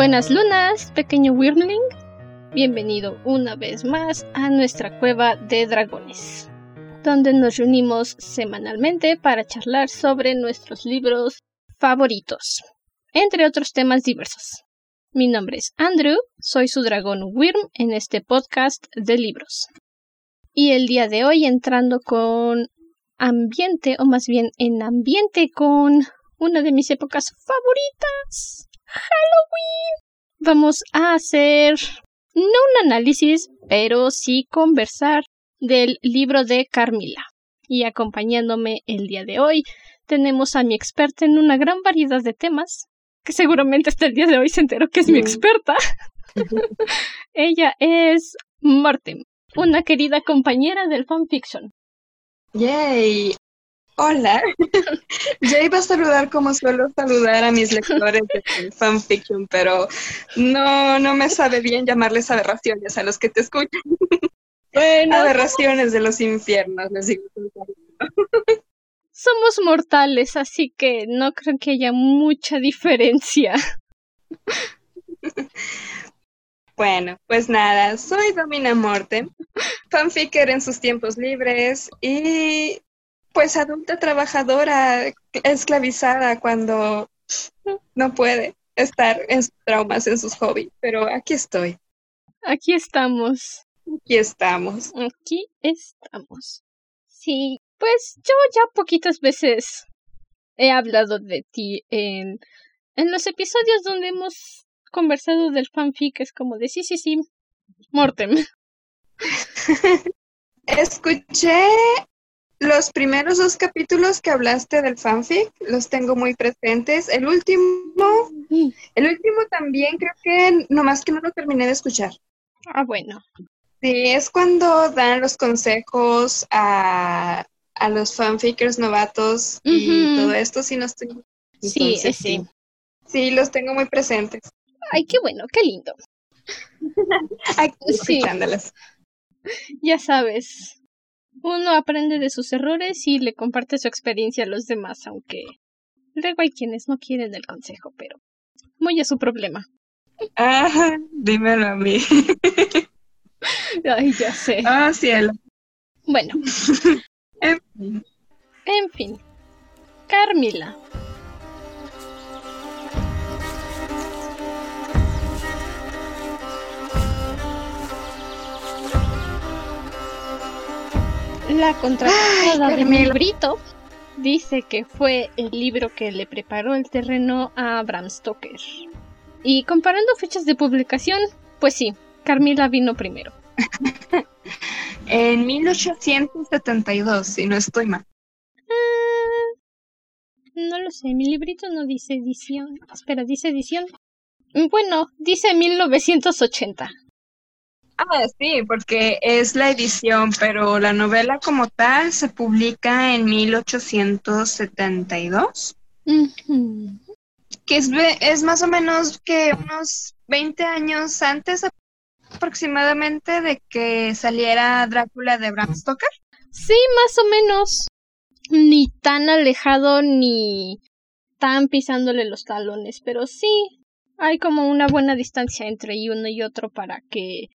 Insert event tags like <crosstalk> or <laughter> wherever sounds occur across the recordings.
Buenas lunas, pequeño Wyrmling. Bienvenido una vez más a nuestra cueva de dragones, donde nos reunimos semanalmente para charlar sobre nuestros libros favoritos, entre otros temas diversos. Mi nombre es Andrew, soy su dragón Wyrm en este podcast de libros. Y el día de hoy entrando con ambiente, o más bien en ambiente con una de mis épocas favoritas, Halloween. Vamos a hacer no un análisis, pero sí conversar del libro de Carmila. Y acompañándome el día de hoy tenemos a mi experta en una gran variedad de temas, que seguramente hasta el día de hoy se enteró que es mi mm. experta. <laughs> Ella es Martin, una querida compañera del fanfiction. Yay. Hola. <laughs> Yo iba a saludar como suelo saludar a mis lectores de fanfiction, pero no, no me sabe bien llamarles aberraciones a los que te escuchan. <laughs> Bueno, aberraciones de los infiernos, les digo. <laughs> Somos mortales, así que no creo que haya mucha diferencia. Bueno, pues nada, soy Domina Morte, fanficker en sus tiempos libres y pues adulta trabajadora esclavizada cuando no puede estar en sus traumas, en sus hobbies, pero aquí estoy. Aquí estamos. Aquí estamos. Aquí estamos. Sí, pues yo ya poquitas veces he hablado de ti en, en los episodios donde hemos conversado del fanfic. Es como de sí, sí, sí, Mortem. <laughs> Escuché los primeros dos capítulos que hablaste del fanfic, los tengo muy presentes. El último, el último también creo que nomás que no lo terminé de escuchar. Ah, bueno. Sí, es cuando dan los consejos a, a los fanfickers novatos y todo esto, si no estoy. sí, sí. Sí, los tengo muy presentes. Ay, qué bueno, qué lindo. <laughs> Ay, sí. Ya sabes, uno aprende de sus errores y le comparte su experiencia a los demás, aunque luego hay quienes no quieren el consejo, pero muy a su problema. Ah, dímelo a mí. <laughs> Ay, ya sé. Ah, cielo. Bueno. <laughs> en fin. En fin. Carmila. La contratada de mi librito dice que fue el libro que le preparó el terreno a Bram Stoker. Y comparando fechas de publicación, pues sí, Carmila vino primero. <laughs> en 1872, si no estoy mal. Ah, no lo sé, mi librito no dice edición. Espera, ¿dice edición? Bueno, dice 1980. Ah, sí, porque es la edición, pero la novela como tal se publica en 1872. Que es, es más o menos que unos 20 años antes aproximadamente de que saliera Drácula de Bram Stoker. Sí, más o menos. Ni tan alejado ni tan pisándole los talones, pero sí, hay como una buena distancia entre uno y otro para que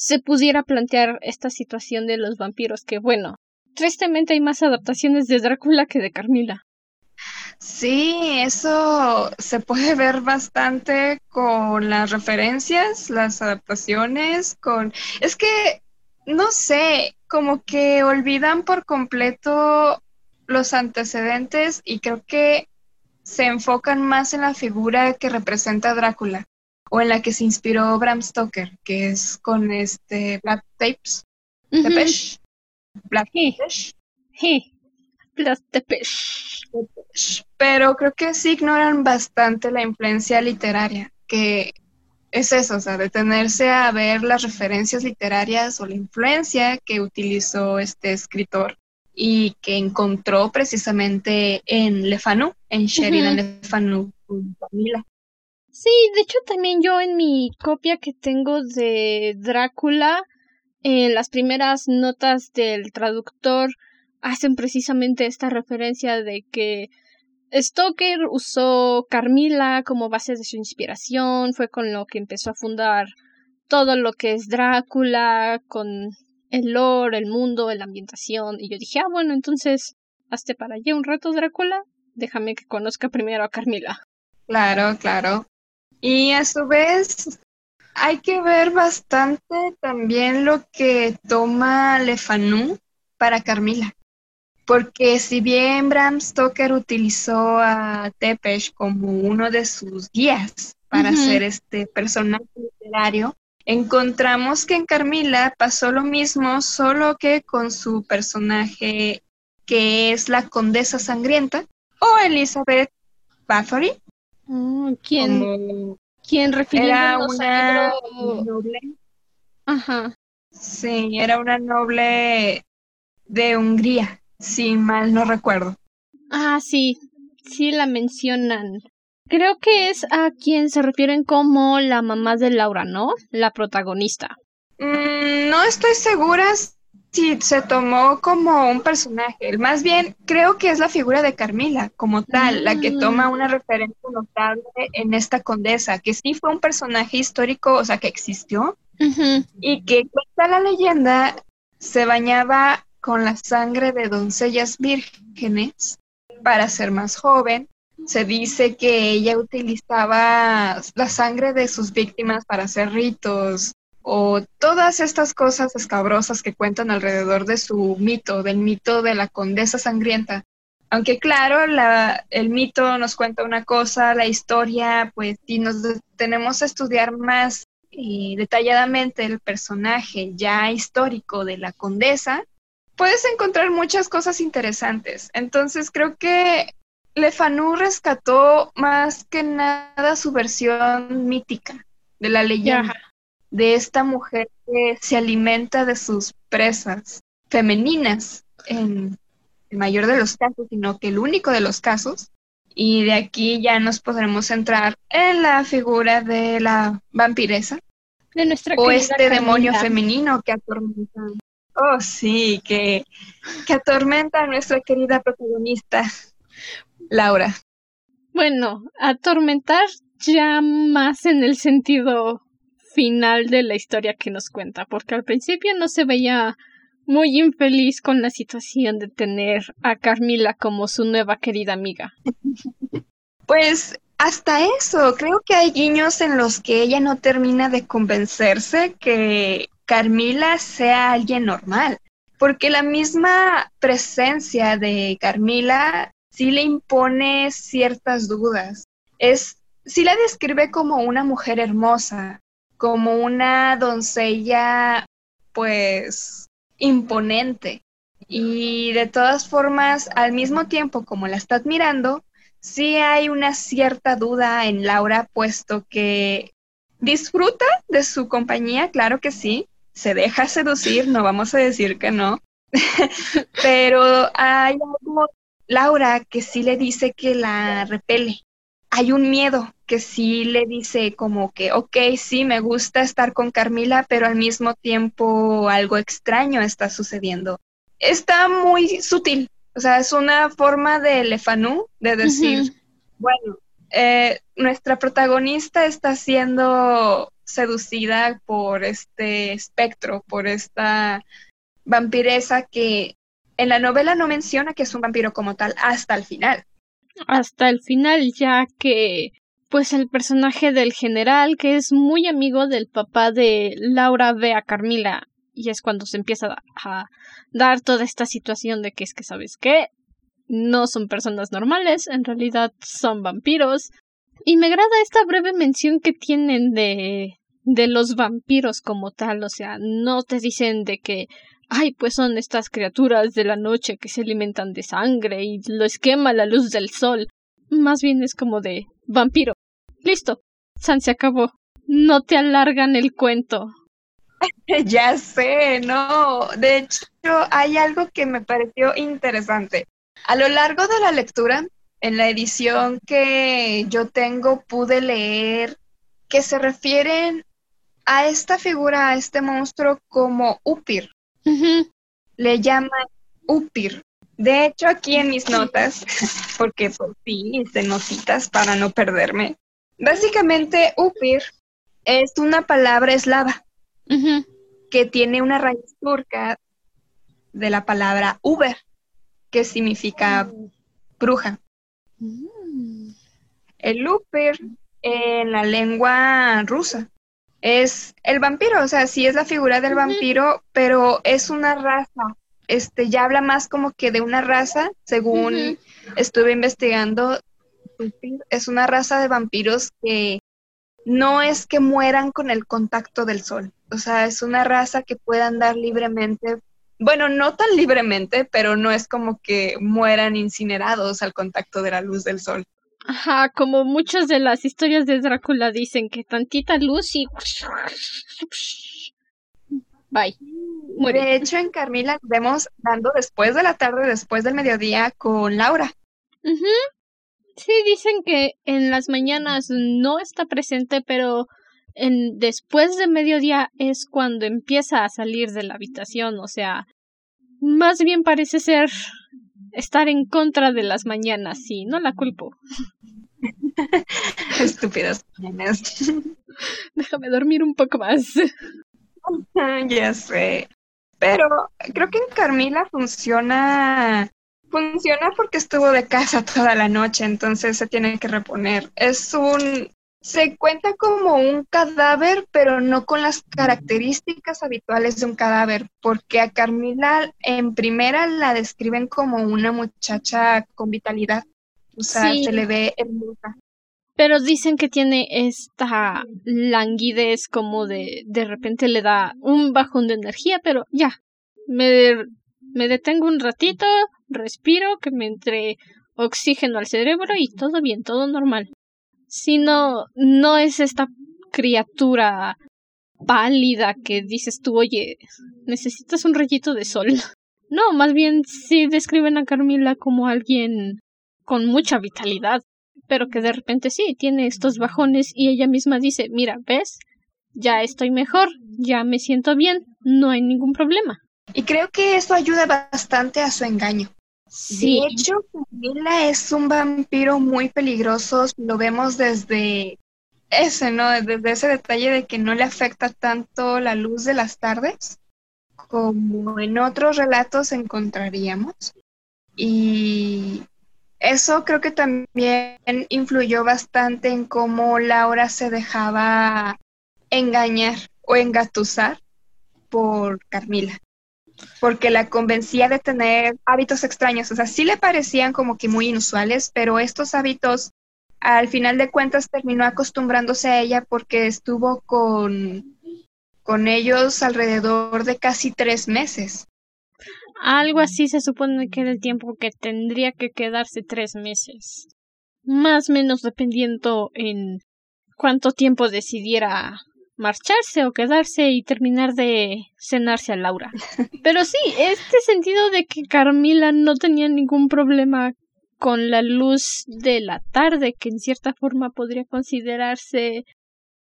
se pudiera plantear esta situación de los vampiros, que bueno, tristemente hay más adaptaciones de Drácula que de Carmila. Sí, eso se puede ver bastante con las referencias, las adaptaciones, con... Es que, no sé, como que olvidan por completo los antecedentes y creo que se enfocan más en la figura que representa Drácula o en la que se inspiró Bram Stoker, que es con este Black Tapes, Black Tapes. Black Pero creo que sí ignoran bastante la influencia literaria, que es eso, o sea, detenerse a ver las referencias literarias o la influencia que utilizó este escritor y que encontró precisamente en Le Fanu, en Sheridan Fanu, Sí, de hecho también yo en mi copia que tengo de Drácula, en las primeras notas del traductor hacen precisamente esta referencia de que Stoker usó Carmila como base de su inspiración, fue con lo que empezó a fundar todo lo que es Drácula, con el lore, el mundo, la ambientación. Y yo dije, ah, bueno, entonces, hazte para allá un rato, Drácula. Déjame que conozca primero a Carmila. Claro, claro. Y a su vez, hay que ver bastante también lo que toma Le Fanu para Carmila. Porque si bien Bram Stoker utilizó a Tepesh como uno de sus guías para ser este personaje literario, encontramos que en Carmila pasó lo mismo, solo que con su personaje que es la condesa sangrienta o Elizabeth Bathory. Mm, ¿Quién, ¿quién era una noble? Ajá. Sí, era una noble de Hungría, si mal no recuerdo. Ah, sí, sí la mencionan. Creo que es a quien se refieren como la mamá de Laura, ¿no? La protagonista. Mm, no estoy segura si se tomó como un personaje. Más bien, creo que es la figura de Carmila como tal, la que toma una mm. referencia notable en esta condesa, que sí fue un personaje histórico, o sea, que existió, y que cuenta la leyenda, se bañaba con la sangre de doncellas vírgenes para ser más joven se dice que ella utilizaba la sangre de sus víctimas para hacer ritos o todas estas cosas escabrosas que cuentan alrededor de su mito, del mito de la condesa sangrienta. Aunque claro, la, el mito nos cuenta una cosa, la historia, pues si nos tenemos a estudiar más eh, detalladamente el personaje ya histórico de la condesa, puedes encontrar muchas cosas interesantes. Entonces creo que Lefanu rescató más que nada su versión mítica de la leyenda, de esta mujer que se alimenta de sus presas femeninas en el mayor de los casos, sino que el único de los casos. Y de aquí ya nos podremos centrar en la figura de la vampiresa. De nuestra o este demonio femenino que atormenta. Oh, sí, que, que atormenta a nuestra querida protagonista. Laura. Bueno, atormentar ya más en el sentido final de la historia que nos cuenta, porque al principio no se veía muy infeliz con la situación de tener a Carmila como su nueva querida amiga. Pues hasta eso, creo que hay guiños en los que ella no termina de convencerse que Carmila sea alguien normal, porque la misma presencia de Carmila sí le impone ciertas dudas. Es, sí la describe como una mujer hermosa, como una doncella, pues, imponente. Y de todas formas, al mismo tiempo como la está admirando, sí hay una cierta duda en Laura, puesto que disfruta de su compañía, claro que sí, se deja seducir, no vamos a decir que no, <laughs> pero hay algo Laura que sí le dice que la repele. Hay un miedo que sí le dice como que, ok, sí, me gusta estar con Carmila, pero al mismo tiempo algo extraño está sucediendo. Está muy sutil, o sea, es una forma de Lefanú de decir, bueno, eh, nuestra protagonista está siendo seducida por este espectro, por esta vampiresa que en la novela no menciona que es un vampiro como tal hasta el final. Hasta el final, ya que pues el personaje del general, que es muy amigo del papá de Laura, ve a Carmila y es cuando se empieza a dar toda esta situación de que es que, ¿sabes qué? No son personas normales, en realidad son vampiros. Y me agrada esta breve mención que tienen de de los vampiros como tal, o sea, no te dicen de que ay, pues son estas criaturas de la noche que se alimentan de sangre y lo esquema la luz del sol. Más bien es como de vampiro. Listo. San se acabó. No te alargan el cuento. <laughs> ya sé, no. De hecho, hay algo que me pareció interesante. A lo largo de la lectura, en la edición que yo tengo, pude leer que se refieren a esta figura, a este monstruo, como Upir. Le llaman Upir. De hecho, aquí en mis notas, <laughs> porque por sí hice notitas para no perderme. Básicamente, Upir es una palabra eslava que tiene una raíz turca de la palabra Uber, que significa bruja. Mm. El Upir en la lengua rusa es el vampiro, o sea, sí es la figura del vampiro, pero es una raza. Este ya habla más como que de una raza, según estuve investigando, es una raza de vampiros que no es que mueran con el contacto del sol, o sea, es una raza que puede andar libremente, bueno, no tan libremente, pero no es como que mueran incinerados al contacto de la luz del sol. Ajá, como muchas de las historias de Drácula dicen que tantita luz y... Bye. De hecho, en Carmila vemos dando después de la tarde, después del mediodía con Laura. Sí, dicen que en las mañanas no está presente, pero en después de mediodía es cuando empieza a salir de la habitación, o sea, más bien parece ser estar en contra de las mañanas, sí, no la culpo. <laughs> Estúpidas mañanas. <laughs> Déjame dormir un poco más. <laughs> ya sé. Pero creo que en Carmila funciona funciona porque estuvo de casa toda la noche, entonces se tiene que reponer. Es un se cuenta como un cadáver, pero no con las características habituales de un cadáver, porque a Carmila en primera la describen como una muchacha con vitalidad, o sea, se le ve hermosa. Pero dicen que tiene esta languidez como de de repente le da un bajón de energía, pero ya, me, me detengo un ratito, respiro, que me entre oxígeno al cerebro y todo bien, todo normal sino no es esta criatura pálida que dices tú, oye, necesitas un rayito de sol. <laughs> No, más bien sí describen a Carmila como alguien con mucha vitalidad, pero que de repente sí tiene estos bajones y ella misma dice, mira, ¿ves? Ya estoy mejor, ya me siento bien, no hay ningún problema. Y creo que eso ayuda bastante a su engaño. De hecho, Camila es un vampiro muy peligroso. Lo vemos desde ese, ¿no? Desde ese detalle de que no le afecta tanto la luz de las tardes como en otros relatos encontraríamos. Y eso creo que también influyó bastante en cómo Laura se dejaba engañar o engatusar por Carmila porque la convencía de tener hábitos extraños. O sea, sí le parecían como que muy inusuales, pero estos hábitos, al final de cuentas, terminó acostumbrándose a ella porque estuvo con, con ellos alrededor de casi tres meses. Algo así se supone que era el tiempo que tendría que quedarse tres meses. Más o menos dependiendo en cuánto tiempo decidiera marcharse o quedarse y terminar de cenarse a Laura. Pero sí, este sentido de que Carmila no tenía ningún problema con la luz de la tarde, que en cierta forma podría considerarse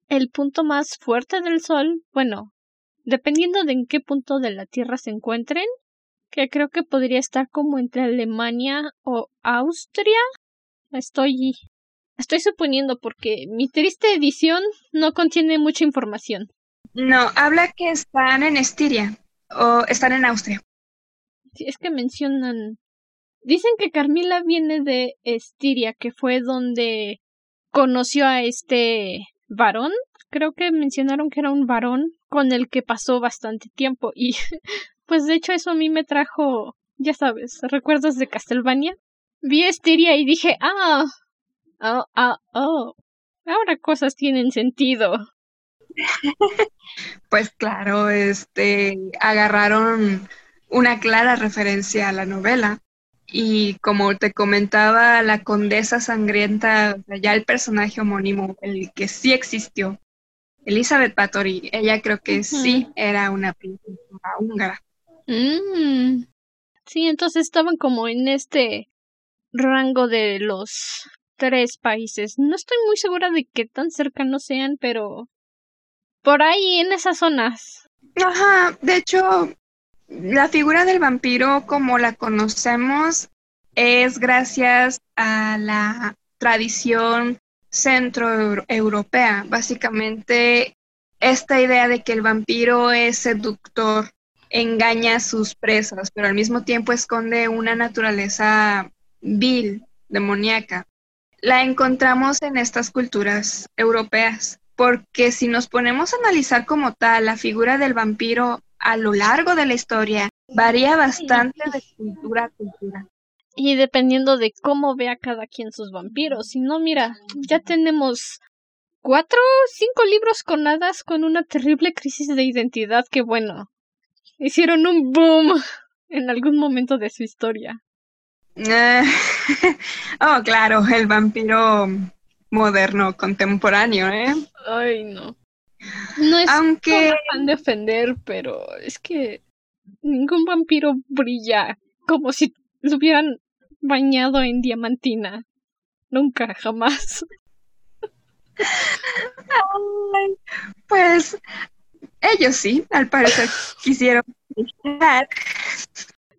el punto más fuerte del sol, bueno, dependiendo de en qué punto de la Tierra se encuentren, que creo que podría estar como entre Alemania o Austria. Estoy Estoy suponiendo porque mi triste edición no contiene mucha información. No, habla que están en Estiria o están en Austria. Sí, es que mencionan. Dicen que Carmila viene de Estiria, que fue donde conoció a este varón. Creo que mencionaron que era un varón con el que pasó bastante tiempo. Y <laughs> pues de hecho eso a mí me trajo, ya sabes, recuerdos de Castlevania. Vi Estiria y dije, ah, Oh, oh, oh. Ahora cosas tienen sentido. <laughs> pues claro, este agarraron una clara referencia a la novela. Y como te comentaba, la condesa sangrienta, ya el personaje homónimo, el que sí existió, Elizabeth Bathory, ella creo que sí era una princesa húngara. Mm. Sí, entonces estaban como en este rango de los tres países. No estoy muy segura de qué tan cercanos sean, pero por ahí en esas zonas. Ajá, de hecho, la figura del vampiro como la conocemos es gracias a la tradición centroeuropea. Básicamente, esta idea de que el vampiro es seductor engaña a sus presas, pero al mismo tiempo esconde una naturaleza vil, demoníaca. La encontramos en estas culturas europeas, porque si nos ponemos a analizar como tal la figura del vampiro a lo largo de la historia, varía bastante de cultura a cultura. Y dependiendo de cómo vea cada quien sus vampiros. Si no, mira, ya tenemos cuatro, cinco libros con hadas con una terrible crisis de identidad que, bueno, hicieron un boom en algún momento de su historia. <laughs> oh, claro, el vampiro moderno, contemporáneo, ¿eh? Ay, no. No es Aunque... fan de ofender, pero es que ningún vampiro brilla como si lo hubieran bañado en diamantina. Nunca, jamás. pues ellos sí, al parecer quisieron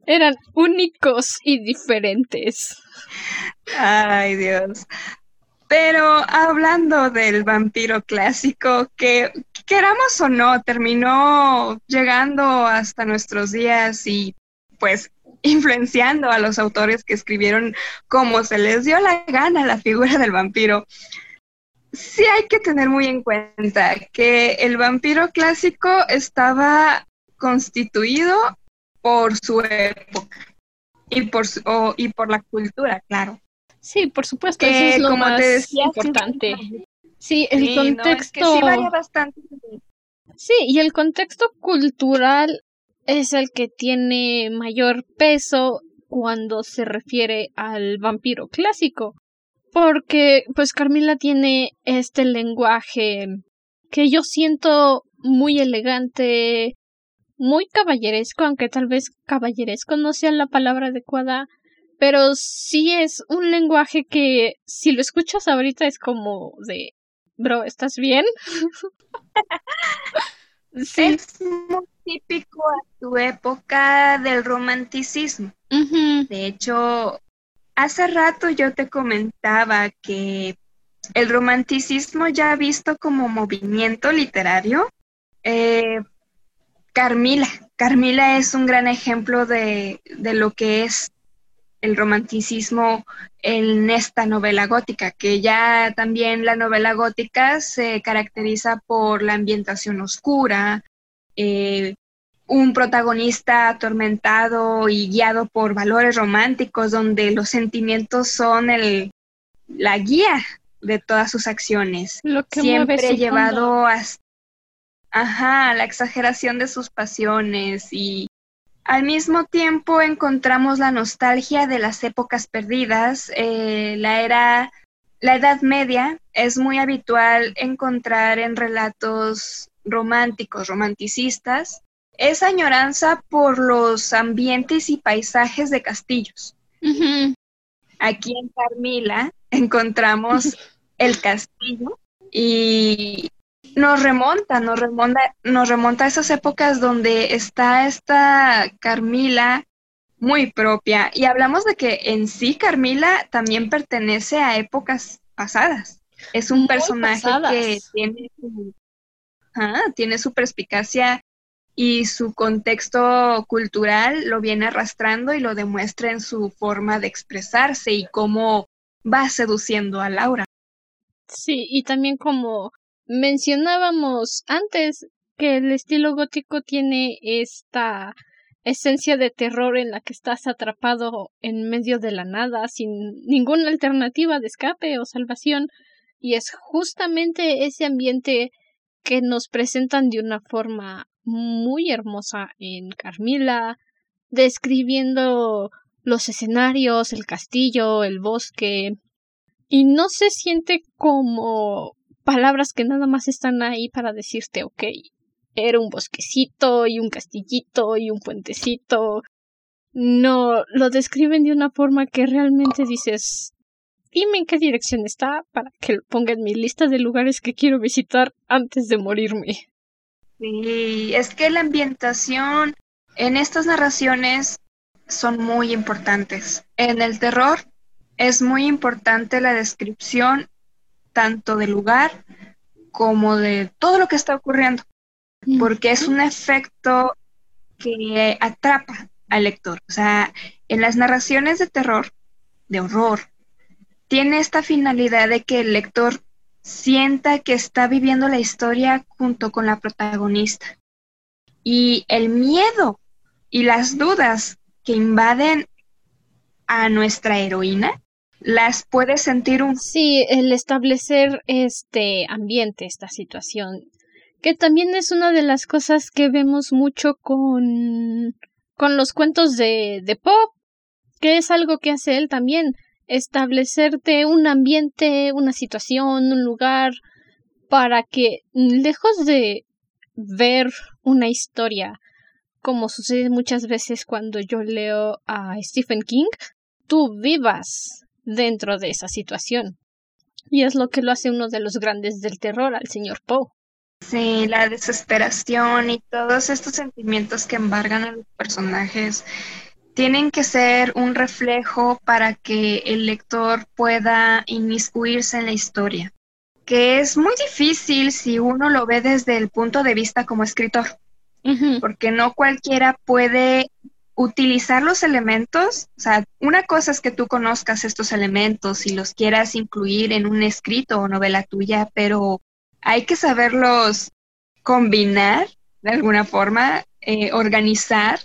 Eran únicos y diferentes. Ay, Dios. Pero hablando del vampiro clásico, que queramos o no, terminó llegando hasta nuestros días y pues influenciando a los autores que escribieron como se les dio la gana la figura del vampiro sí hay que tener muy en cuenta que el vampiro clásico estaba constituido por su época y por y por la cultura, claro. Sí, por supuesto, eso es lo como más te decía, importante. Sí, el contexto. sí, bastante. Sí, y el contexto cultural es el que tiene mayor peso cuando se refiere al vampiro clásico porque pues Carmila tiene este lenguaje que yo siento muy elegante, muy caballeresco, aunque tal vez caballeresco no sea la palabra adecuada, pero sí es un lenguaje que si lo escuchas ahorita es como de, bro, ¿estás bien? <laughs> sí. Es muy típico a tu época del romanticismo. De hecho, Hace rato yo te comentaba que el romanticismo ya visto como movimiento literario, eh, Carmila, Carmila es un gran ejemplo de, de lo que es el romanticismo en esta novela gótica, que ya también la novela gótica se caracteriza por la ambientación oscura, eh, un protagonista atormentado y guiado por valores románticos donde los sentimientos son el, la guía de todas sus acciones. Lo que Siempre llevado a ajá, la exageración de sus pasiones y al mismo tiempo encontramos la nostalgia de las épocas perdidas, eh, la era, la Edad Media es muy habitual encontrar en relatos románticos, romanticistas, esa añoranza por los ambientes y paisajes de castillos. Aquí en Carmila encontramos <laughs> el castillo y nos remonta, nos remonta, nos remonta a esas épocas donde está esta Carmila muy propia. Y hablamos de que en sí Carmila también pertenece a épocas pasadas. Es un personaje que tiene tiene su perspicacia y su contexto cultural lo viene arrastrando y lo demuestra en su forma de expresarse y cómo va seduciendo a Laura. Sí, y también como mencionábamos antes que el estilo gótico tiene esta esencia de terror en la que estás atrapado en medio de la nada sin ninguna alternativa de escape o salvación y es justamente ese ambiente que nos presentan de una forma muy hermosa en Carmila, describiendo los escenarios, el castillo, el bosque, y no se siente como palabras que nada más están ahí para decirte, ok, era un bosquecito y un castillito y un puentecito. No, lo describen de una forma que realmente dices, dime en qué dirección está para que lo ponga en mi lista de lugares que quiero visitar antes de morirme. Sí, es que la ambientación En estas narraciones son muy importantes. En el terror es muy importante la descripción tanto del lugar como de todo lo que está ocurriendo, porque es un efecto que atrapa al lector. O sea, en las narraciones de terror, de horror, tiene esta finalidad de que el lector sienta que está viviendo la historia junto con la protagonista. Y el miedo y las dudas que invaden a nuestra heroína las puede sentir un... Sí, el establecer este ambiente, esta situación, que también es una de las cosas que vemos mucho con, con los cuentos de, de Pop, que es algo que hace él también, establecerte un ambiente, una situación, un lugar, para que, lejos de ver una historia, como sucede muchas veces cuando yo leo a Stephen King, tú vivas dentro de esa situación. Y es lo que lo hace uno de los grandes del terror al señor Poe. Sí, la desesperación y todos estos sentimientos que embargan a los personajes tienen que ser un reflejo para que el lector pueda inmiscuirse en la historia, que es muy difícil si uno lo ve desde el punto de vista como escritor, porque no cualquiera puede utilizar los elementos, o sea, una cosa es que tú conozcas estos elementos y los quieras incluir en un escrito o novela tuya, pero hay que saberlos combinar de alguna forma, eh, organizar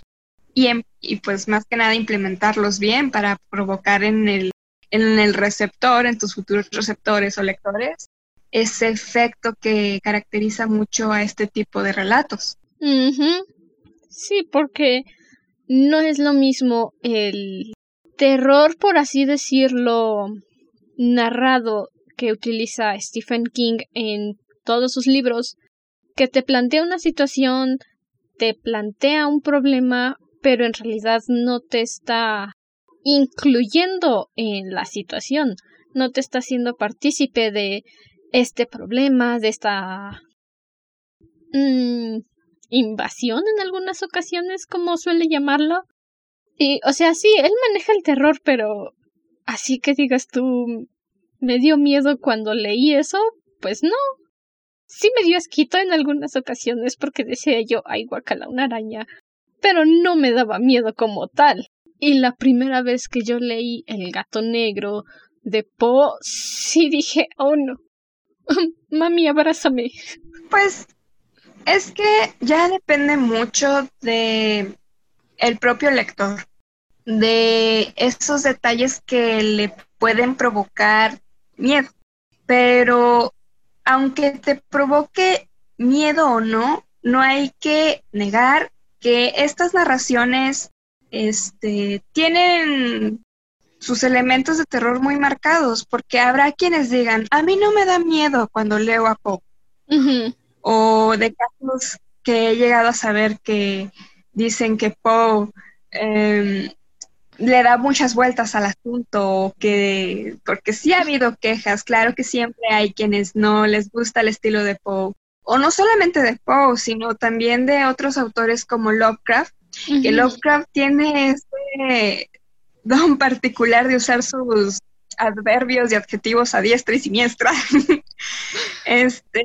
y, em, y, pues más que nada implementarlos bien para provocar en el, en el receptor, en tus futuros receptores o lectores, ese efecto que caracteriza mucho a este tipo de relatos. Sí, porque no es lo mismo el terror, por así decirlo, narrado que utiliza Stephen King en todos sus libros, que te plantea una situación, te plantea un problema, pero en realidad no te está incluyendo en la situación, no te está haciendo partícipe de este problema, de esta mm, invasión en algunas ocasiones, como suele llamarlo. Y, o sea, sí, él maneja el terror, pero así que digas tú, me dio miedo cuando leí eso, pues no. Sí me dio asquito en algunas ocasiones porque decía yo, ay, guacala, una araña, pero no me daba miedo como tal. Y la primera vez que yo leí El gato negro de Poe, sí dije, oh no, <laughs> mami, abrázame. Pues es que ya depende mucho de el propio lector, de esos detalles que le pueden provocar miedo. Pero aunque te provoque miedo o no, no hay que negar que estas narraciones este, tienen sus elementos de terror muy marcados, porque habrá quienes digan, a mí no me da miedo cuando leo a Poe o de casos que he llegado a saber que dicen que Poe em, le da muchas vueltas al asunto, que, porque sí ha habido quejas, claro que siempre hay quienes no les gusta el estilo de Poe, o no solamente de Poe, sino también de otros autores como Lovecraft, que Lovecraft tiene este don particular de usar sus adverbios y adjetivos a diestra y siniestra. <laughs> este,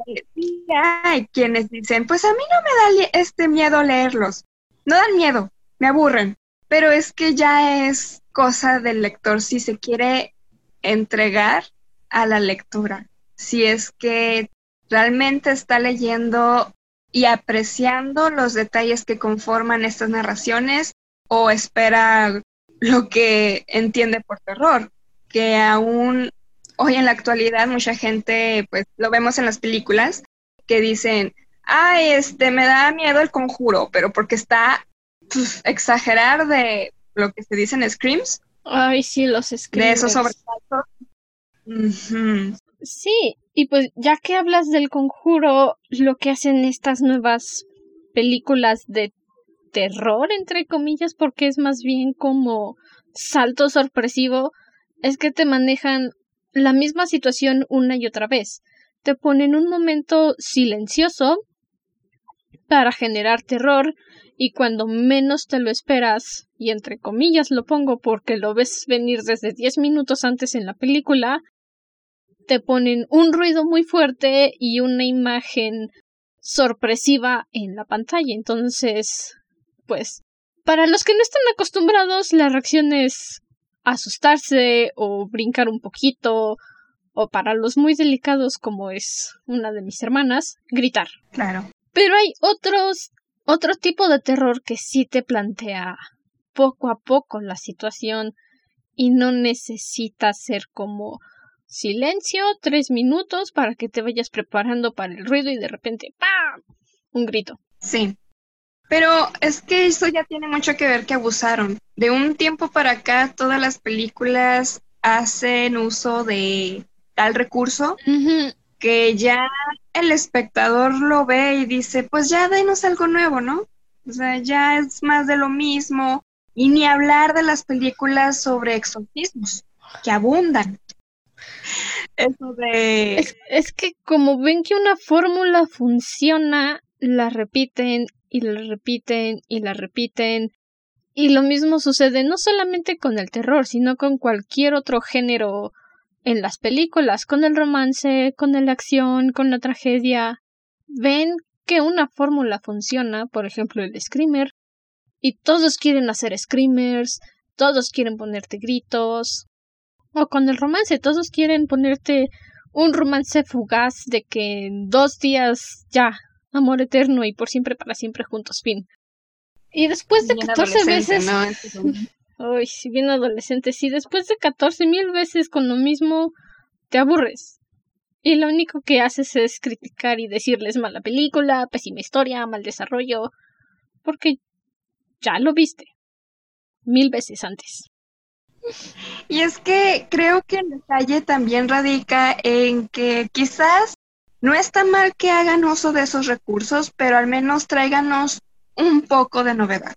hay quienes dicen, pues a mí no me da este miedo leerlos. No dan miedo, me aburren. Pero es que ya es cosa del lector si se quiere entregar a la lectura. Si es que realmente está leyendo y apreciando los detalles que conforman estas narraciones o espera lo que entiende por terror que aún hoy en la actualidad mucha gente, pues lo vemos en las películas, que dicen, ay, este, me da miedo el conjuro, pero porque está pues, exagerar de lo que se dice en Screams. Ay, sí, los Screams. De esos sobresaltos. Sí, y pues ya que hablas del conjuro, lo que hacen estas nuevas películas de terror, entre comillas, porque es más bien como salto sorpresivo, es que te manejan la misma situación una y otra vez. Te ponen un momento silencioso para generar terror y cuando menos te lo esperas, y entre comillas lo pongo porque lo ves venir desde 10 minutos antes en la película, te ponen un ruido muy fuerte y una imagen sorpresiva en la pantalla. Entonces, pues, para los que no están acostumbrados, la reacción es asustarse o brincar un poquito, o para los muy delicados como es una de mis hermanas, gritar. Claro. Pero hay otros, otro tipo de terror que sí te plantea poco a poco la situación y no necesita ser como silencio, tres minutos para que te vayas preparando para el ruido y de repente ¡pam! un grito. Sí. Pero es que eso ya tiene mucho que ver que abusaron. De un tiempo para acá todas las películas hacen uso de tal recurso que ya el espectador lo ve y dice, pues ya denos algo nuevo, ¿no? O sea, ya es más de lo mismo. Y ni hablar de las películas sobre exorcismos, que abundan. Eso de... Es, es que como ven que una fórmula funciona, la repiten y la repiten y la repiten. Y lo mismo sucede no solamente con el terror, sino con cualquier otro género en las películas, con el romance, con la acción, con la tragedia, ven que una fórmula funciona, por ejemplo el screamer, y todos quieren hacer screamers, todos quieren ponerte gritos, o con el romance, todos quieren ponerte un romance fugaz de que en dos días ya, amor eterno y por siempre para siempre juntos, fin. Y después de catorce veces... <laughs> Ay, si bien adolescente, si después de catorce mil veces con lo mismo te aburres. Y lo único que haces es criticar y decirles mala película, pésima historia, mal desarrollo, porque ya lo viste mil veces antes. Y es que creo que el detalle también radica en que quizás no está mal que hagan uso de esos recursos, pero al menos tráiganos un poco de novedad.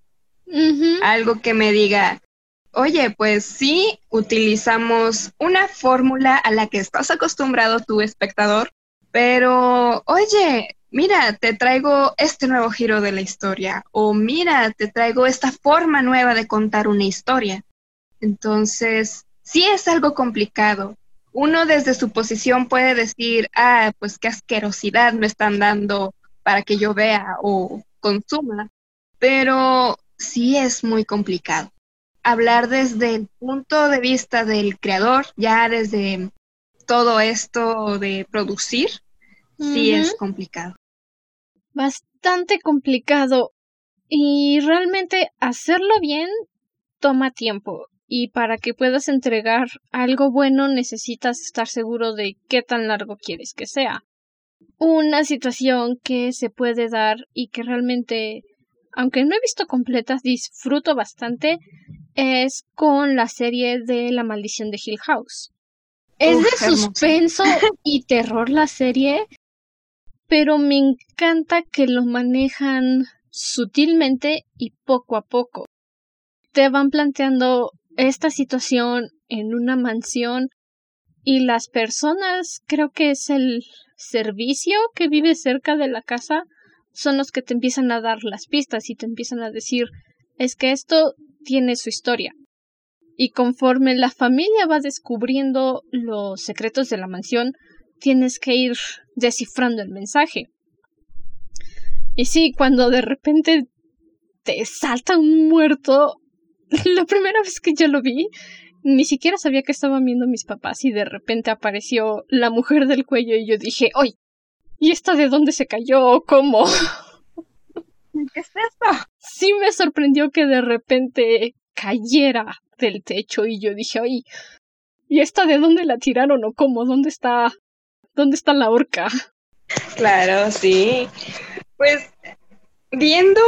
Algo que me diga, Oye, pues sí, utilizamos una fórmula a la que estás acostumbrado tu espectador, pero oye, mira, te traigo este nuevo giro de la historia o mira, te traigo esta forma nueva de contar una historia. Entonces, sí es algo complicado. Uno desde su posición puede decir, ah, pues qué asquerosidad me están dando para que yo vea o consuma, pero sí es muy complicado hablar desde el punto de vista del creador, ya desde todo esto de producir, sí es complicado. Bastante complicado. Y realmente hacerlo bien toma tiempo. Y para que puedas entregar algo bueno necesitas estar seguro de qué tan largo quieres que sea. Una situación que se puede dar y que realmente, aunque no he visto completas, disfruto bastante, es con la serie de La maldición de Hill House. Es de suspenso <laughs> y terror la serie, pero me encanta que lo manejan sutilmente y poco a poco. Te van planteando esta situación en una mansión y las personas, creo que es el servicio que vive cerca de la casa, son los que te empiezan a dar las pistas y te empiezan a decir es que esto tiene su historia. Y conforme la familia va descubriendo los secretos de la mansión, tienes que ir descifrando el mensaje. Y sí, cuando de repente te salta un muerto, <laughs> la primera vez que yo lo vi, ni siquiera sabía que estaban viendo mis papás y de repente apareció la mujer del cuello y yo dije, ¡ay! ¿Y esta de dónde se cayó? ¿Cómo? ¿Qué es esto? Sí me sorprendió que de repente cayera del techo y yo dije, ay, ¿y esta de dónde la tiraron o cómo? ¿Dónde está? ¿Dónde está la horca? Claro, sí. Pues viendo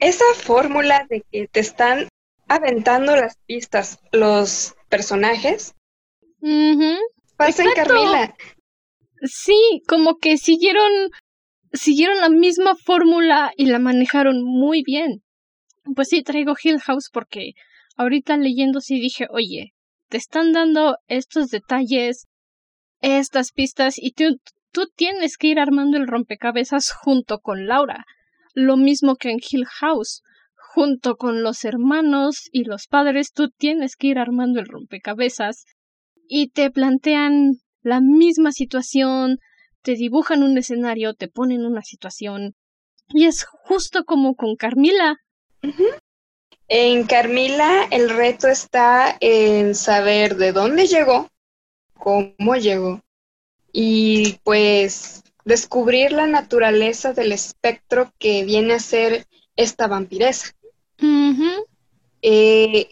esa fórmula de que te están aventando las pistas los personajes, pasa en Carmila. Sí, como que siguieron siguieron la misma fórmula y la manejaron muy bien. Pues sí, traigo Hill House porque ahorita leyendo sí dije, oye, te están dando estos detalles, estas pistas y tú, tú tienes que ir armando el rompecabezas junto con Laura. lo mismo que en Hill House. Junto con los hermanos y los padres, tú tienes que ir armando el rompecabezas y te plantean la misma situación, te dibujan un escenario, te ponen una situación. Y es justo como con Carmila. En Carmila el reto está en saber de dónde llegó, cómo llegó y pues descubrir la naturaleza del espectro que viene a ser esta vampiresa. Eh,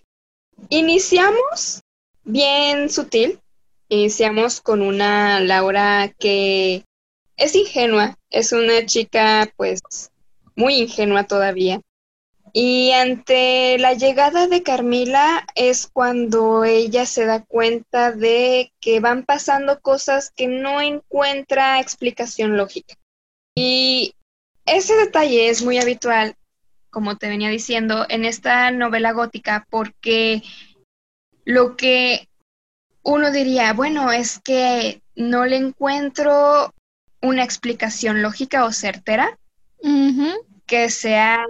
iniciamos bien sutil, iniciamos con una Laura que es ingenua, es una chica pues muy ingenua todavía. Y ante la llegada de Carmila es cuando ella se da cuenta de que van pasando cosas que no encuentra explicación lógica. Y ese detalle es muy habitual, como te venía diciendo, en esta novela gótica, porque lo que uno diría, bueno, es que no le encuentro una explicación lógica o certera que sea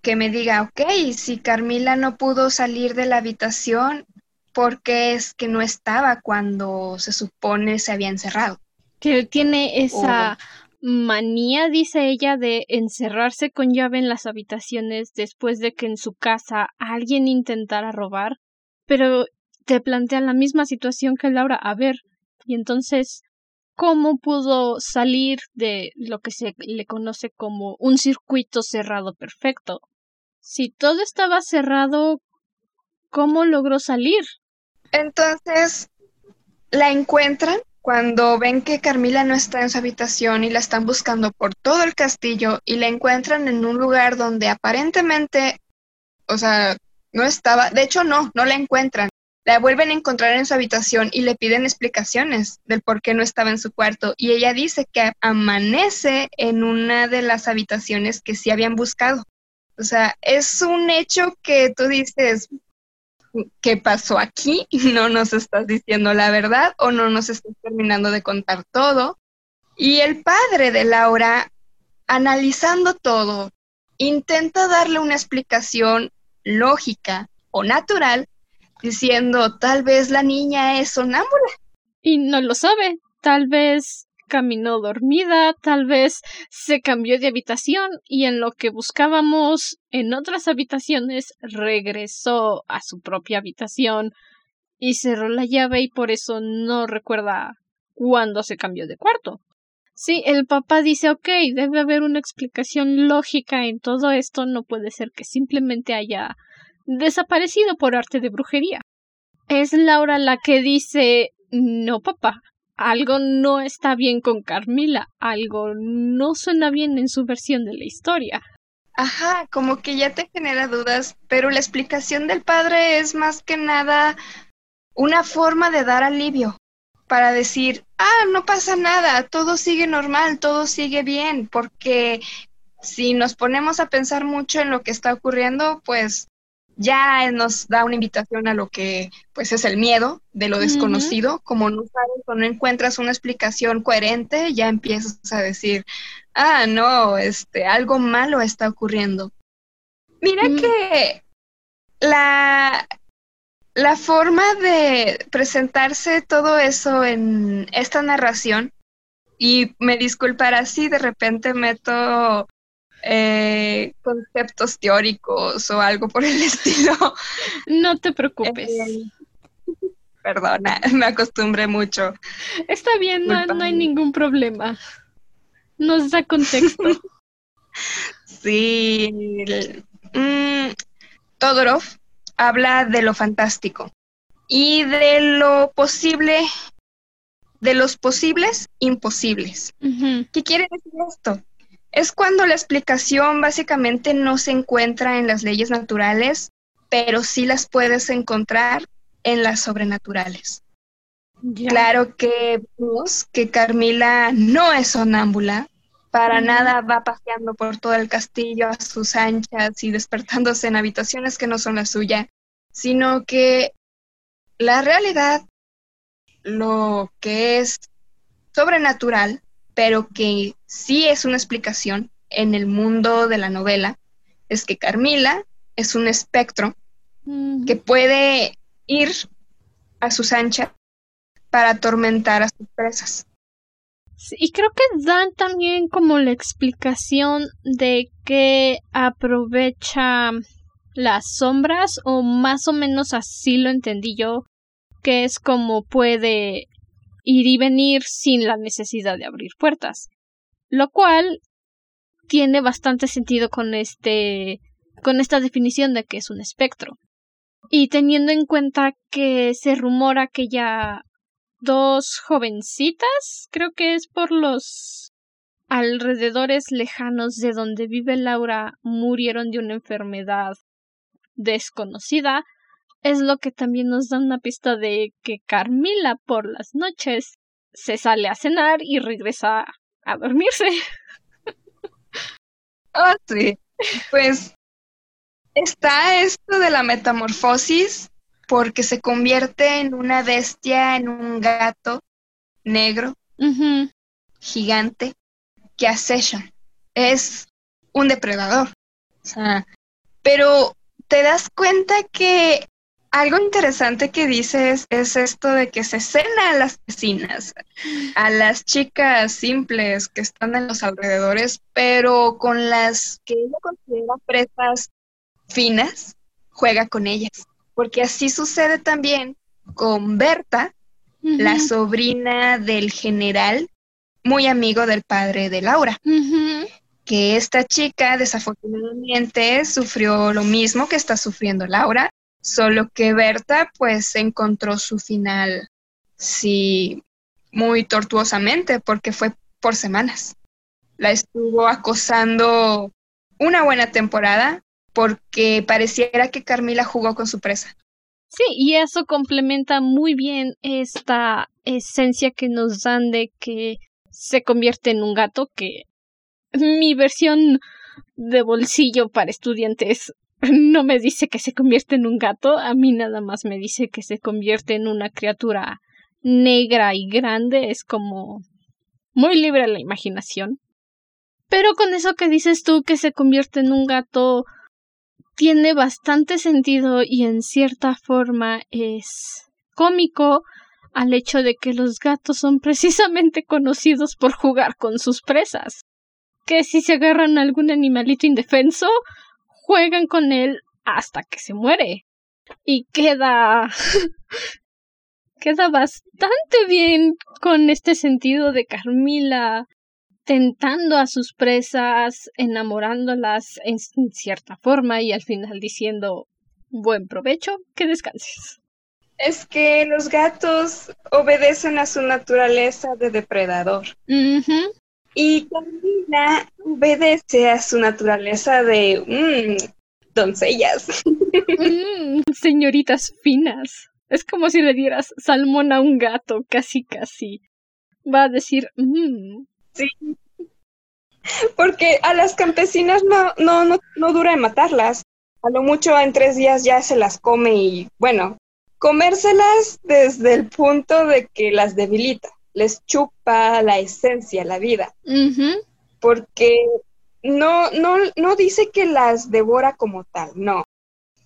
que me diga, ok, si Carmila no pudo salir de la habitación, ¿por qué es que no estaba cuando se supone se había encerrado? Que tiene esa manía, dice ella, de encerrarse con llave en las habitaciones después de que en su casa alguien intentara robar, pero te plantea la misma situación que Laura. A ver, y entonces, ¿cómo pudo salir de lo que se le conoce como un circuito cerrado perfecto? Si todo estaba cerrado, ¿cómo logró salir? Entonces, la encuentran cuando ven que Carmila no está en su habitación y la están buscando por todo el castillo y la encuentran en un lugar donde aparentemente, o sea, no estaba, de hecho no, no la encuentran. La vuelven a encontrar en su habitación y le piden explicaciones del por qué no estaba en su cuarto y ella dice que amanece en una de las habitaciones que sí habían buscado. O sea, es un hecho que tú dices, ¿qué pasó aquí? <laughs> No nos estás diciendo la verdad o no nos estás terminando de contar todo. Y el padre de Laura, analizando todo, intenta darle una explicación lógica o natural, diciendo, tal vez la niña es sonámbula. Y no lo sabe, tal vez caminó dormida, tal vez se cambió de habitación y en lo que buscábamos en otras habitaciones regresó a su propia habitación y cerró la llave y por eso no recuerda cuándo se cambió de cuarto. Sí, el papá dice, ok, debe haber una explicación lógica en todo esto, no puede ser que simplemente haya desaparecido por arte de brujería. Es Laura la que dice, no, papá, algo no está bien con Carmila, algo no suena bien en su versión de la historia. Ajá, como que ya te genera dudas, pero la explicación del padre es más que nada una forma de dar alivio, para decir, ah, no pasa nada, todo sigue normal, todo sigue bien, porque si nos ponemos a pensar mucho en lo que está ocurriendo, pues ya nos da una invitación a lo que pues es el miedo de lo desconocido, como no sabes o no encuentras una explicación coherente, ya empiezas a decir, ah, no, este, algo malo está ocurriendo. Mira mm. que la, la forma de presentarse todo eso en esta narración, y me disculpará si de repente meto eh, conceptos teóricos o algo por el <laughs> estilo. No te preocupes. Eh, perdona, <laughs> me acostumbré mucho. Está bien, no, hay ningún problema. Nos da contexto. <laughs> sí. Mm, Todorov habla de lo fantástico y de lo posible, de los posibles imposibles. ¿Qué quiere decir esto? Es cuando la explicación básicamente no se encuentra en las leyes naturales, pero sí las puedes encontrar en las sobrenaturales. Claro que vemos que Carmila no es sonámbula, para nada va paseando por todo el castillo a sus anchas y despertándose en habitaciones que no son la suya, sino que la realidad, lo que es sobrenatural, pero que sí es una explicación, en el mundo de la novela es que Carmila es un espectro que puede ir a sus anchas para atormentar a sus presas. y creo que dan también como la explicación de que aprovecha las sombras o más o menos así lo entendí yo, que es como puede ir y venir sin la necesidad de abrir puertas. Lo cual tiene bastante sentido con este con esta definición de que es un espectro. Y teniendo en cuenta que se rumora que ya dos jovencitas, creo que es por los alrededores lejanos de donde vive Laura, murieron de una enfermedad desconocida, es lo que también nos da una pista de que Carmila por las noches se sale a cenar y regresa a dormirse. <laughs> Ah, sí. Pues está esto de la metamorfosis porque se convierte en una bestia, en un gato negro, gigante, que acecha. Es un depredador. O sea, pero te das cuenta que algo interesante que dices es esto de que se cena a las vecinas, a las chicas simples que están en los alrededores, pero con las que ella considera presas finas, juega con ellas. Porque así sucede también con Berta, la sobrina del general, muy amigo del padre de Laura. Que esta chica desafortunadamente sufrió lo mismo que está sufriendo Laura, Solo que Berta pues encontró su final, sí, muy tortuosamente porque fue por semanas. La estuvo acosando una buena temporada porque pareciera que Carmila jugó con su presa. Sí, y eso complementa muy bien esta esencia que nos dan de que se convierte en un gato, que mi versión de bolsillo para estudiantes <laughs> no me dice que se convierte en un gato, a mí nada más me dice que se convierte en una criatura negra y grande, es como muy libre la imaginación. Pero con eso que dices tú que se convierte en un gato tiene bastante sentido y en cierta forma es cómico al hecho de que los gatos son <laughs> precisamente conocidos por jugar con sus presas. Que si se agarran a algún animalito indefenso, juegan con él hasta que se muere. Y queda. <laughs> queda bastante bien con este sentido de Carmila tentando a sus presas, enamorándolas en cierta forma y al final diciendo buen provecho, que descanses. Es que los gatos obedecen a su naturaleza de depredador. Y Camila obedece a su naturaleza de mm, doncellas. <laughs> Mm, señoritas finas. Es como si le dieras salmón a un gato, casi casi. Va a decir, mm". Sí. Porque a las campesinas no, no, no, no dura en matarlas. A lo mucho en tres días ya se las come y, bueno, comérselas desde el punto de que las debilita les chupa la esencia, la vida. Porque no, no, no dice que las devora como tal, no,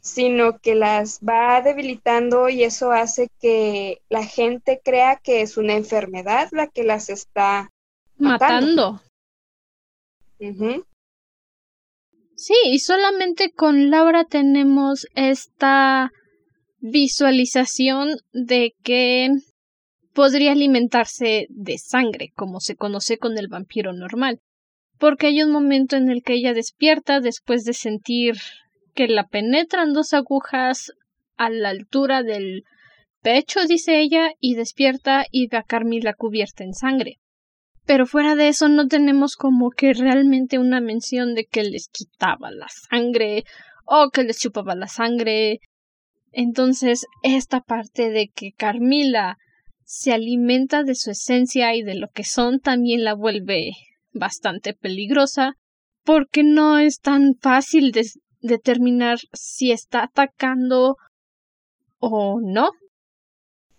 sino que las va debilitando y eso hace que la gente crea que es una enfermedad la que las está matando. Sí, y solamente con Laura tenemos esta visualización de que podría alimentarse de sangre, como se conoce con el vampiro normal, porque hay un momento en el que ella despierta después de sentir que la penetran dos agujas a la altura del pecho, dice ella, y despierta y ve a Carmila cubierta en sangre. Pero fuera de eso no tenemos como que realmente una mención de que les quitaba la sangre o que les chupaba la sangre. Entonces, esta parte de que Carmila se alimenta de su esencia y de lo que son también la vuelve bastante peligrosa porque no es tan fácil de determinar si está atacando o no.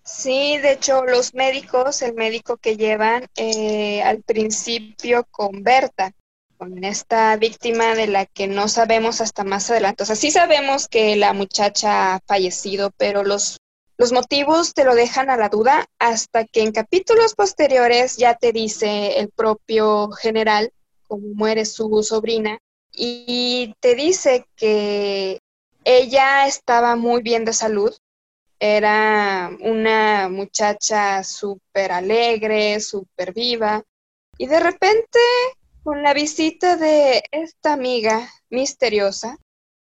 Sí, de hecho los médicos, el médico que llevan eh, al principio con Berta, con esta víctima de la que no sabemos hasta más adelante. O sea, sí sabemos que la muchacha ha fallecido, pero los, los motivos te lo dejan a la duda hasta que en capítulos posteriores ya te dice el propio general cómo muere su sobrina y te dice que ella estaba muy bien de salud, era una muchacha súper alegre, súper viva, y de repente con la visita de esta amiga misteriosa,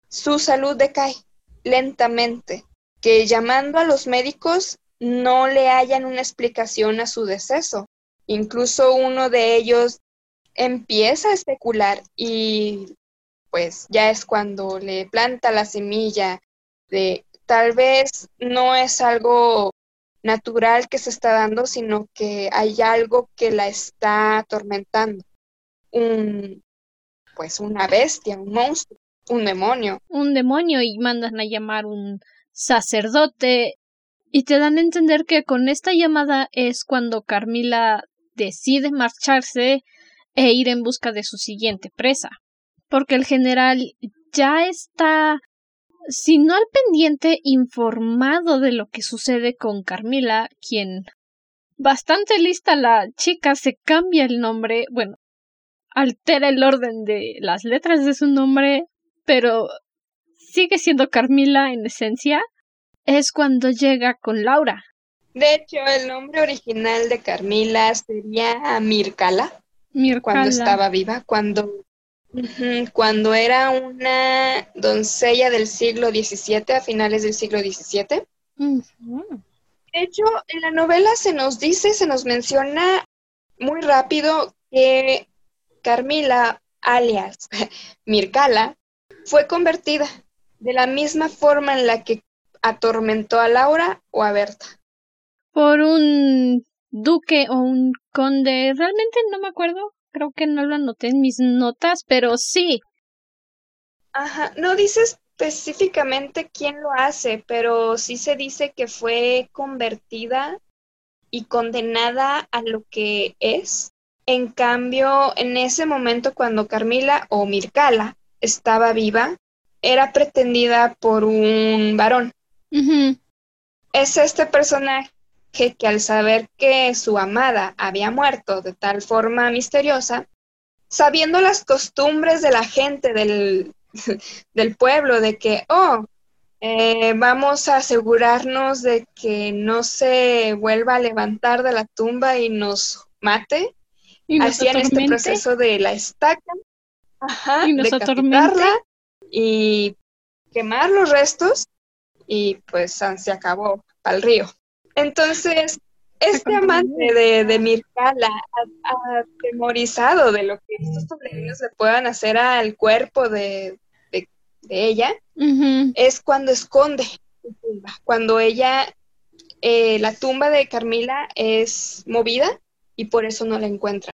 su salud decae lentamente, que llamando a los médicos no le hayan una explicación a su deceso. Incluso uno de ellos empieza a especular y pues ya es cuando le planta la semilla de tal vez no es algo natural que se está dando, sino que hay algo que la está atormentando un, pues una bestia, un monstruo, un demonio. Un demonio y mandan a llamar un sacerdote y te dan a entender que con esta llamada es cuando Carmila decide marcharse e ir en busca de su siguiente presa. Porque el general ya está, si no al pendiente, informado de lo que sucede con Carmila, quien bastante lista la chica se cambia el nombre, bueno, altera el orden de las letras de su nombre, pero sigue siendo Carmila en esencia, es cuando llega con Laura. De hecho, el nombre original de Carmila sería Mircala, cuando estaba viva, cuando, cuando era una doncella del siglo XVII, a finales del siglo XVII. De hecho, en la novela se nos dice, se nos menciona muy rápido que Carmila, alias <laughs> Mircala, fue convertida de la misma forma en la que atormentó a Laura o a Berta. Por un duque o un conde, realmente no me acuerdo, creo que no lo anoté en mis notas, pero sí. Ajá, no dice específicamente quién lo hace, pero sí se dice que fue convertida y condenada a lo que es en cambio, en ese momento cuando Carmila o Mircala estaba viva, era pretendida por un varón. Es este personaje que, al saber que su amada había muerto de tal forma misteriosa, sabiendo las costumbres de la gente del, <laughs> del pueblo, de que, oh, eh, vamos a asegurarnos de que no se vuelva a levantar de la tumba y nos mate, hacían este proceso de la estaca, ajá, ¿Y de capitarla y quemar los restos y pues se acabó al río. Entonces, este amante de, de Mircala ha, temorizado de lo que estos sobrevivientes le puedan hacer al cuerpo de, de, ella, es cuando esconde su tumba, cuando ella, eh, la tumba de Carmila es movida y por eso no la encuentra.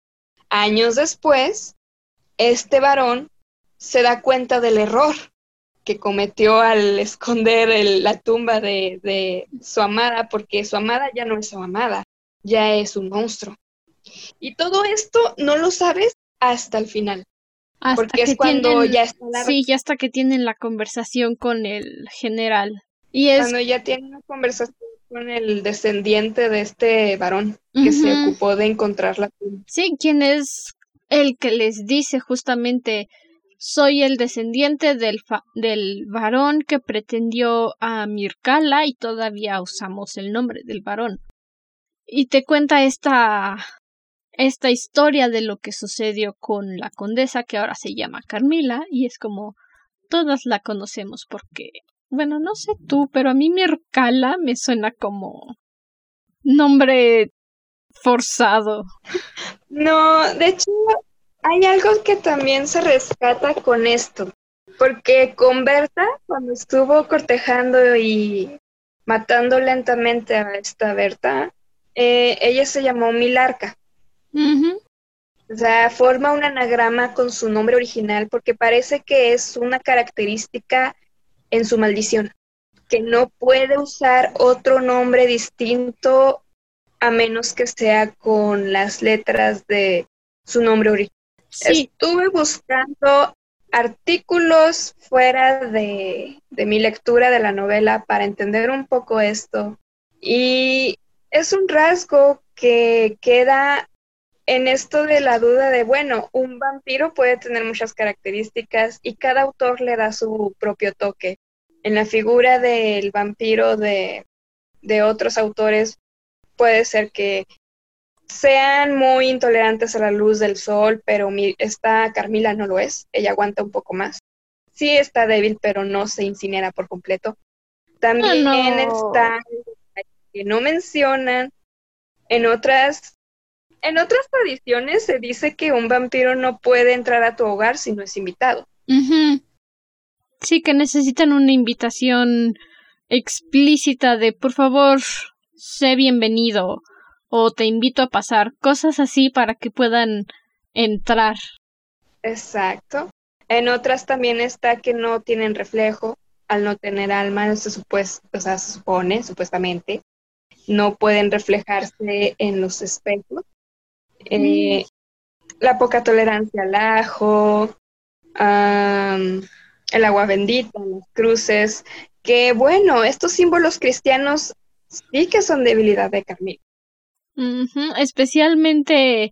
Años después, este varón se da cuenta del error que cometió al <laughs> esconder la tumba de, su amada, porque su amada ya no es su amada, ya es un monstruo. Y todo esto no lo sabes hasta el final. porque es cuando ya está Sí, ya hasta que tienen la conversación con el general. Y es... Cuando ya tienen una conversación con el descendiente de este varón que se ocupó de encontrar la tumba. Sí, quien es el que les dice justamente soy el descendiente del, del varón que pretendió a Mircala y todavía usamos el nombre del varón. Y te cuenta esta esta historia de lo que sucedió con la condesa que ahora se llama Carmila y es como todas la conocemos porque bueno, no sé tú, pero a mí Mircala me suena como nombre forzado. <laughs> No, de hecho, hay algo que también se rescata con esto, porque con Berta, cuando estuvo cortejando y matando lentamente a esta Berta, eh, ella se llamó Milarca. O sea, forma un anagrama con su nombre original porque parece que es una característica en su maldición, que no puede usar otro nombre distinto a menos que sea con las letras de su nombre original. Estuve buscando artículos fuera de, de mi lectura de la novela para entender un poco esto. Y es un rasgo que queda en esto de la duda de, bueno, un vampiro puede tener muchas características y cada autor le da su propio toque. En la figura del vampiro de, de otros autores puede ser que sean muy intolerantes a la luz del sol, pero esta Carmila no lo es, ella aguanta un poco más. Sí está débil, pero no se incinera por completo. También está que no mencionan en otras en otras tradiciones se dice que un vampiro no puede entrar a tu hogar si no es invitado. Sí, que necesitan una invitación explícita de por favor, sé bienvenido o te invito a pasar, cosas así para que puedan entrar. Exacto. En otras también está que no tienen reflejo, al no tener alma, se, supues o sea, se supone, supuestamente, no pueden reflejarse en los espejos. Eh, la poca tolerancia al ajo, el agua bendita, las cruces, que bueno, estos símbolos cristianos sí que son debilidad de Especialmente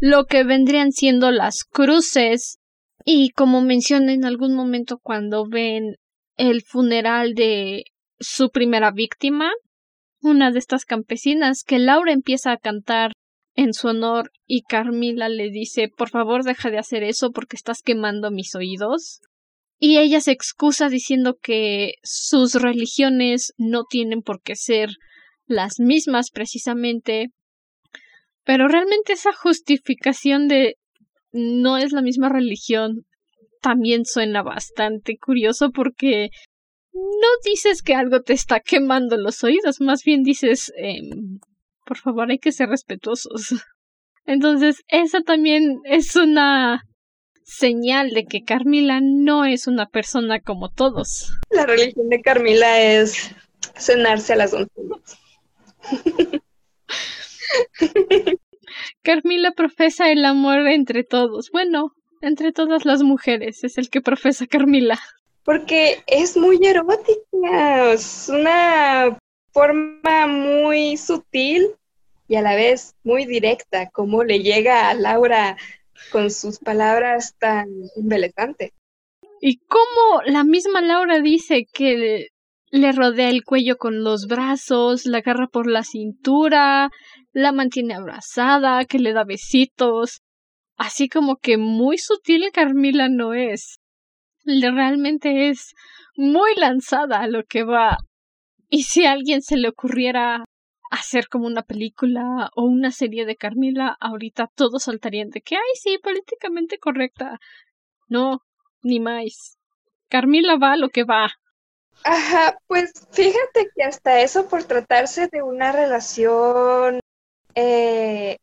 lo que vendrían siendo las cruces y como menciona en algún momento cuando ven el funeral de su primera víctima, una de estas campesinas, que Laura empieza a cantar en su honor y Carmila le dice por favor deja de hacer eso porque estás quemando mis oídos. Y ella se excusa diciendo que sus religiones no tienen por qué ser las mismas precisamente pero realmente esa justificación de no es la misma religión también suena bastante curioso porque no dices que algo te está quemando los oídos, más bien dices, em, por favor hay que ser respetuosos. <laughs> Entonces, esa también es una señal de que Carmila no es una persona como todos. La religión de Carmila es cenarse a las once. <laughs> <laughs> Carmila profesa el amor entre todos. Bueno, entre todas las mujeres es el que profesa Carmila. Porque es muy erótica, es una forma muy sutil y a la vez muy directa, como le llega a Laura con sus palabras tan embelezantes. Y cómo la misma Laura dice que le rodea el cuello con los brazos, la agarra por la cintura, la mantiene abrazada, que le da besitos. Así como que muy sutil Carmila no es. Realmente es muy lanzada a lo que va. Y si a alguien se le ocurriera hacer como una película o una serie de Carmila, ahorita todos saltarían de que, ay, sí, políticamente correcta. No, ni más. Carmila va a lo que va. Ajá, pues fíjate que hasta eso por tratarse de una relación, eh,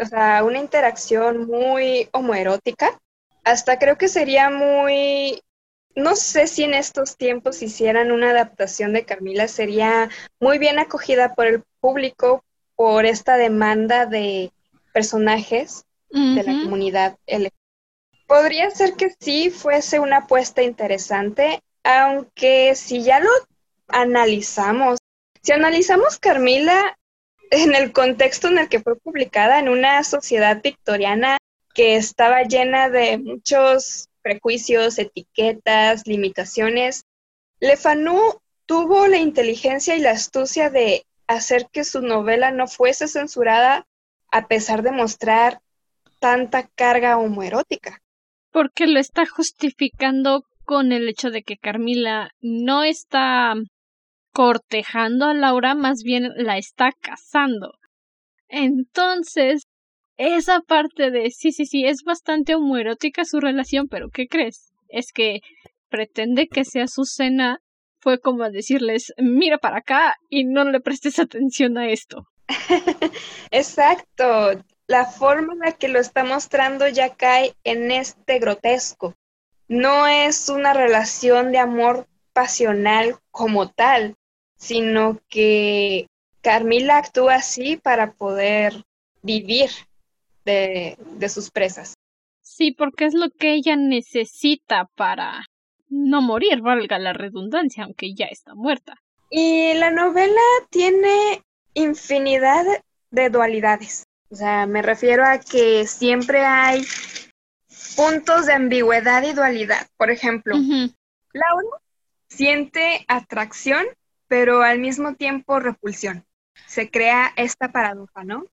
o sea, una interacción muy homoerótica, hasta creo que sería muy, no sé si en estos tiempos hicieran una adaptación de Carmila, sería muy bien acogida por el público por esta demanda de personajes de la comunidad Podría ser que sí fuese una apuesta interesante, aunque si ya lo analizamos, si analizamos Carmila en el contexto en el que fue publicada, en una sociedad victoriana que estaba llena de muchos prejuicios, etiquetas, limitaciones, Le Fanu tuvo la inteligencia y la astucia de hacer que su novela no fuese censurada a pesar de mostrar tanta carga homoerótica. Porque lo está justificando con el hecho de que Carmila no está cortejando a Laura, más bien la está casando. Entonces, esa parte de sí, sí, sí, es bastante homoerótica su relación, pero ¿qué crees? Es que pretende que sea su cena fue como decirles, mira para acá y no le prestes atención a esto. <laughs> Exacto. La forma en la que lo está mostrando ya cae en este grotesco no es una relación de amor pasional como tal, sino que Carmila actúa así para poder vivir de, sus presas. Sí, porque es lo que ella necesita para no morir, valga la redundancia, aunque ya está muerta. Y la novela tiene infinidad de dualidades. O sea, me refiero a que siempre hay puntos de ambigüedad y dualidad. Por ejemplo, Laura siente atracción, pero al mismo tiempo repulsión. Se crea esta paradoja, ¿no?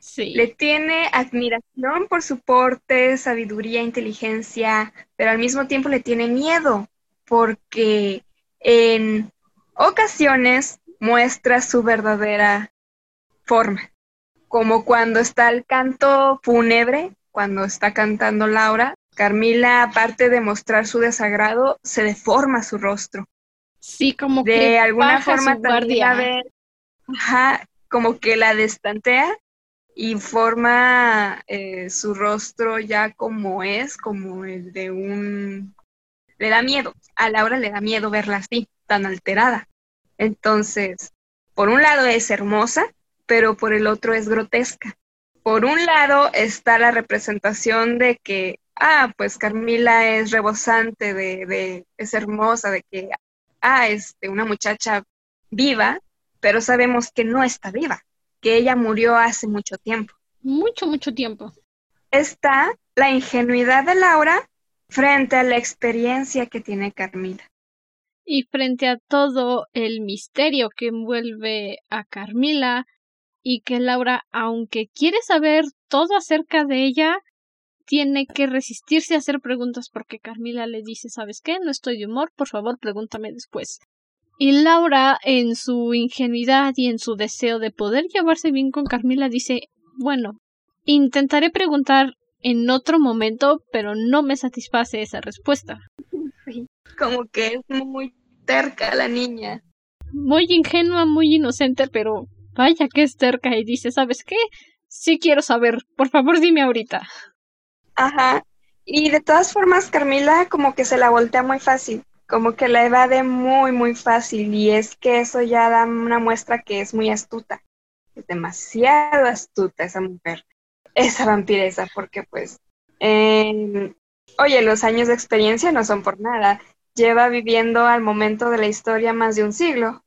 Sí. Le tiene admiración por su porte, sabiduría, inteligencia, pero al mismo tiempo le tiene miedo porque en ocasiones muestra su verdadera forma, como cuando está el canto fúnebre, cuando está cantando Laura, Carmila, aparte de mostrar su desagrado, se deforma su rostro. Sí, como de que alguna baja forma también a ver, ajá, como que la destantea y forma eh, su rostro ya como es, como el de un... Le da miedo, a Laura le da miedo verla así, tan alterada. Entonces, por un lado es hermosa, pero por el otro es grotesca. Por un lado está la representación de que, ah, pues Carmila es rebosante, de, de es hermosa, de que, ah, este, una muchacha viva, pero sabemos que no está viva, que ella murió hace mucho tiempo. Mucho, mucho tiempo. Está la ingenuidad de Laura frente a la experiencia que tiene Carmila. Y frente a todo el misterio que envuelve a Carmila y que Laura, aunque quiere saber todo acerca de ella, tiene que resistirse a hacer preguntas porque Carmila le dice, ¿sabes qué? No estoy de humor, por favor, pregúntame después. Y Laura, en su ingenuidad y en su deseo de poder llevarse bien con Carmila, dice, bueno, intentaré preguntar en otro momento, pero no me satisface esa respuesta. Como que es muy terca la niña. Muy ingenua, muy inocente, pero vaya que es terca y dice, ¿sabes qué? Sí quiero saber, por favor dime ahorita. Ajá. Y de todas formas, Carmila como que se la voltea muy fácil, como que la evade muy, muy fácil. Y es que eso ya da una muestra que es muy astuta. Es demasiado astuta esa mujer, esa vampiresa, porque pues, eh, oye, los años de experiencia no son por nada. Lleva viviendo al momento de la historia más de un siglo.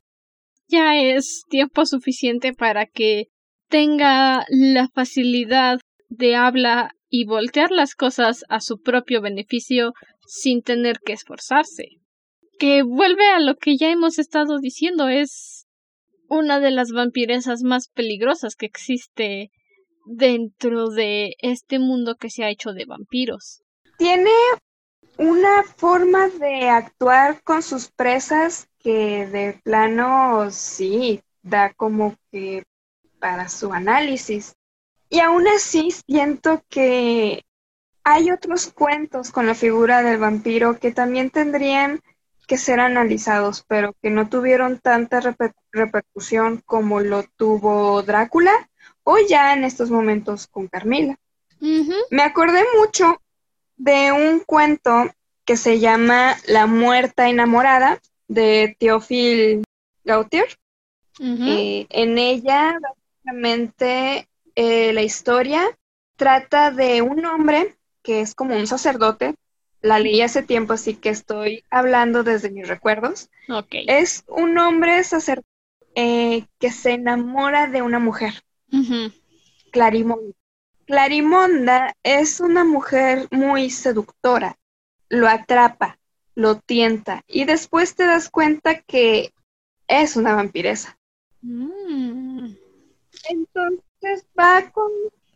Ya es tiempo suficiente para que tenga la facilidad de habla y voltear las cosas a su propio beneficio sin tener que esforzarse. Que vuelve a lo que ya hemos estado diciendo, es una de las vampiresas más peligrosas que existe dentro de este mundo que se ha hecho de vampiros. Tiene una forma de actuar con sus presas que de plano sí da como que para su análisis. Y aún así siento que hay otros cuentos con la figura del vampiro que también tendrían que ser analizados, pero que no tuvieron tanta reper repercusión como lo tuvo Drácula o ya en estos momentos con Carmila. Uh -huh. Me acordé mucho de un cuento que se llama La muerta enamorada de Théophile Gautier. Uh -huh. eh, en ella, básicamente, eh, la historia trata de un hombre que es como un sacerdote. La leí hace tiempo, así que estoy hablando desde mis recuerdos. Okay. Es un hombre sacerdote eh, que se enamora de una mujer, uh -huh. Clarimonda. Clarimonda es una mujer muy seductora, lo atrapa, lo tienta y después te das cuenta que es una vampiresa. Mm. Entonces va con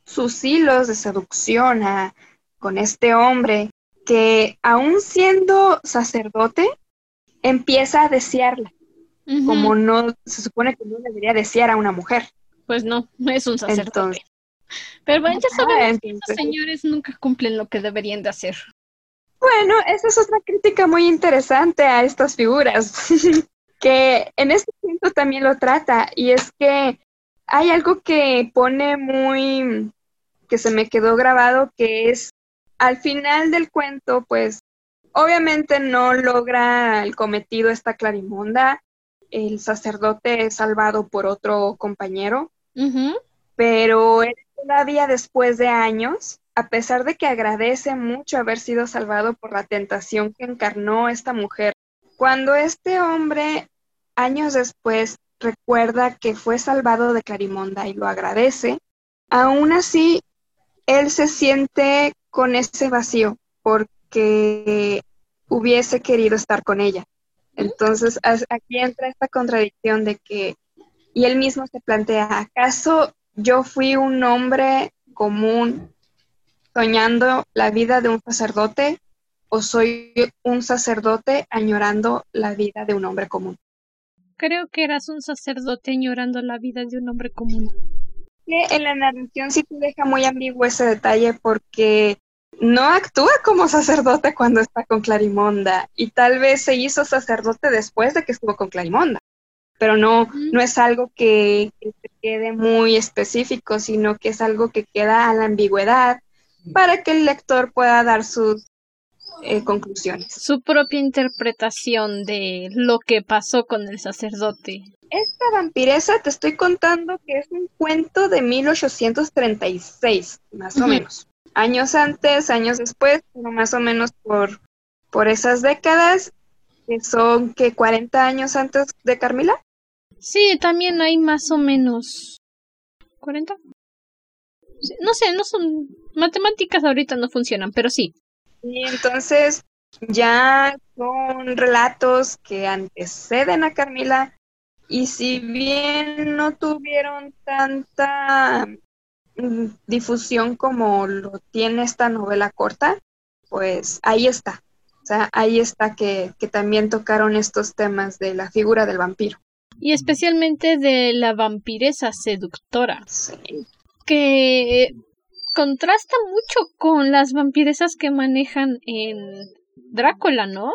sus hilos de seducción a, con este hombre que aún siendo sacerdote empieza a desearla, Uh -huh. como no se supone que no debería desear a una mujer. Pues no, es un sacerdote. Entonces, Pero bueno, ya sabemos ah, que estos señores nunca cumplen lo que deberían de hacer. Bueno, esa es otra crítica muy interesante a estas figuras, <laughs> que en este punto también lo trata, y es que hay algo que pone muy, que se me quedó grabado, que es al final del cuento, pues obviamente no logra el cometido esta Clarimonda, el sacerdote es salvado por otro compañero, Uh -huh. pero él todavía después de años a pesar de que agradece mucho haber sido salvado por la tentación que encarnó esta mujer, cuando este hombre años después recuerda que fue salvado de Clarimonda y lo agradece, aún así él se siente con ese vacío porque hubiese querido estar con ella. Entonces aquí entra esta contradicción de que, y él mismo se plantea, ¿acaso yo fui un hombre común soñando la vida de un sacerdote o soy un sacerdote añorando la vida de un hombre común? Creo que eras un sacerdote añorando la vida de un hombre común. En la narración sí te deja muy ambiguo ese detalle porque no actúa como sacerdote cuando está con Clarimonda y tal vez se hizo sacerdote después de que estuvo con Clarimonda, pero no, no es algo que, se quede muy específico, sino que es algo que queda a la ambigüedad para que el lector pueda dar sus eh, conclusiones. Su propia interpretación de lo que pasó con el sacerdote. Esta vampiresa te estoy contando que es un cuento de 1836, más o menos años antes, años después, pero más o menos por, por esas décadas, que son que 40 años antes de Carmila. Sí, también hay más o menos 40. No sé, no son matemáticas ahorita no funcionan, pero sí. Y entonces ya son relatos que anteceden a Carmila y si bien no tuvieron tanta difusión como lo tiene esta novela corta, pues ahí está. O sea, ahí está que, que también tocaron estos temas de la figura del vampiro. Y especialmente de la vampiresa seductora. Que contrasta mucho con las vampiresas que manejan en Drácula, ¿no?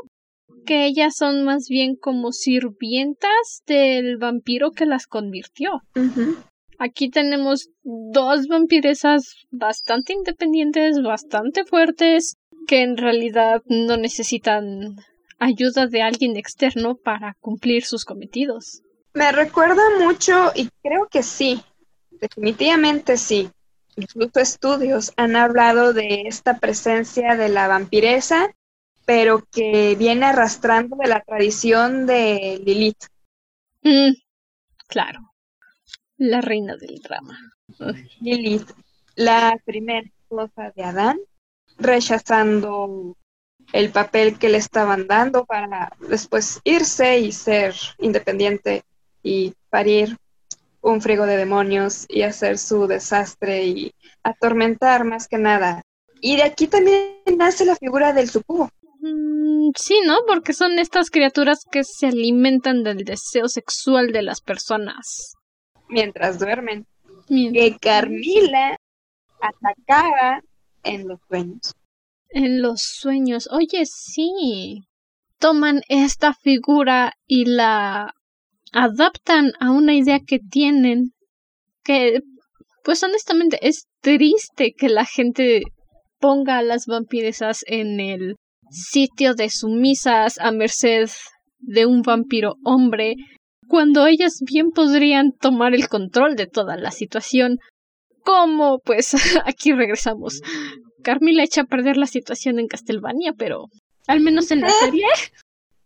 Que ellas son más bien como sirvientas del vampiro que las convirtió. Aquí tenemos dos vampiresas bastante independientes, bastante fuertes, que en realidad no necesitan ayuda de alguien externo para cumplir sus cometidos. Me recuerda mucho, y creo que sí, definitivamente sí. Incluso estudios han hablado de esta presencia de la vampiresa, pero que viene arrastrando de la tradición de Lilith. Mm, claro. La reina del drama. Lilith, la primera esposa de Adán, rechazando el papel que le estaban dando para después irse y ser independiente y parir un frigo de demonios y hacer su desastre y atormentar más que nada. Y de aquí también nace la figura del sucubo. Mm, sí, ¿no? Porque son estas criaturas que se alimentan del deseo sexual de las personas mientras duermen. Que Carmila atacaba en los sueños. En los sueños. Oye, sí. Toman esta figura y la adaptan a una idea que tienen que, pues honestamente, es triste que la gente ponga a las vampiresas en el sitio de sumisas a merced de un vampiro hombre cuando ellas bien podrían tomar el control de toda la situación. Como, pues, <laughs> aquí regresamos. Carmila echa a perder la situación en Castlevania, pero al menos en la <laughs> serie.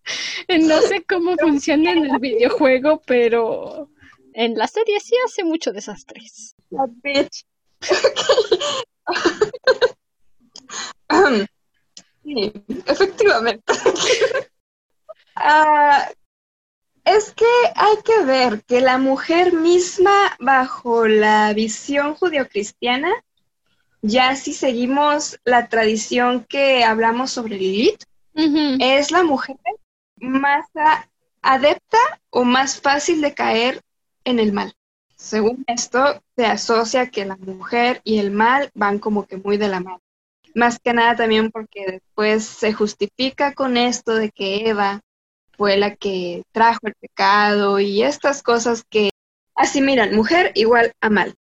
<laughs> no sé cómo funciona en el videojuego, pero en la serie sí hace mucho desastres. <laughs> sí, efectivamente. <laughs> Ah, es que hay que ver que la mujer misma, bajo la visión judio-cristiana, ya si seguimos la tradición que hablamos sobre Lilith, es la mujer más adepta o más fácil de caer en el mal. Según esto, se asocia que la mujer y el mal van como que muy de la mano. Más que nada también porque después se justifica con esto de que Eva fue la que trajo el pecado y estas cosas que así miran, mujer igual a mal.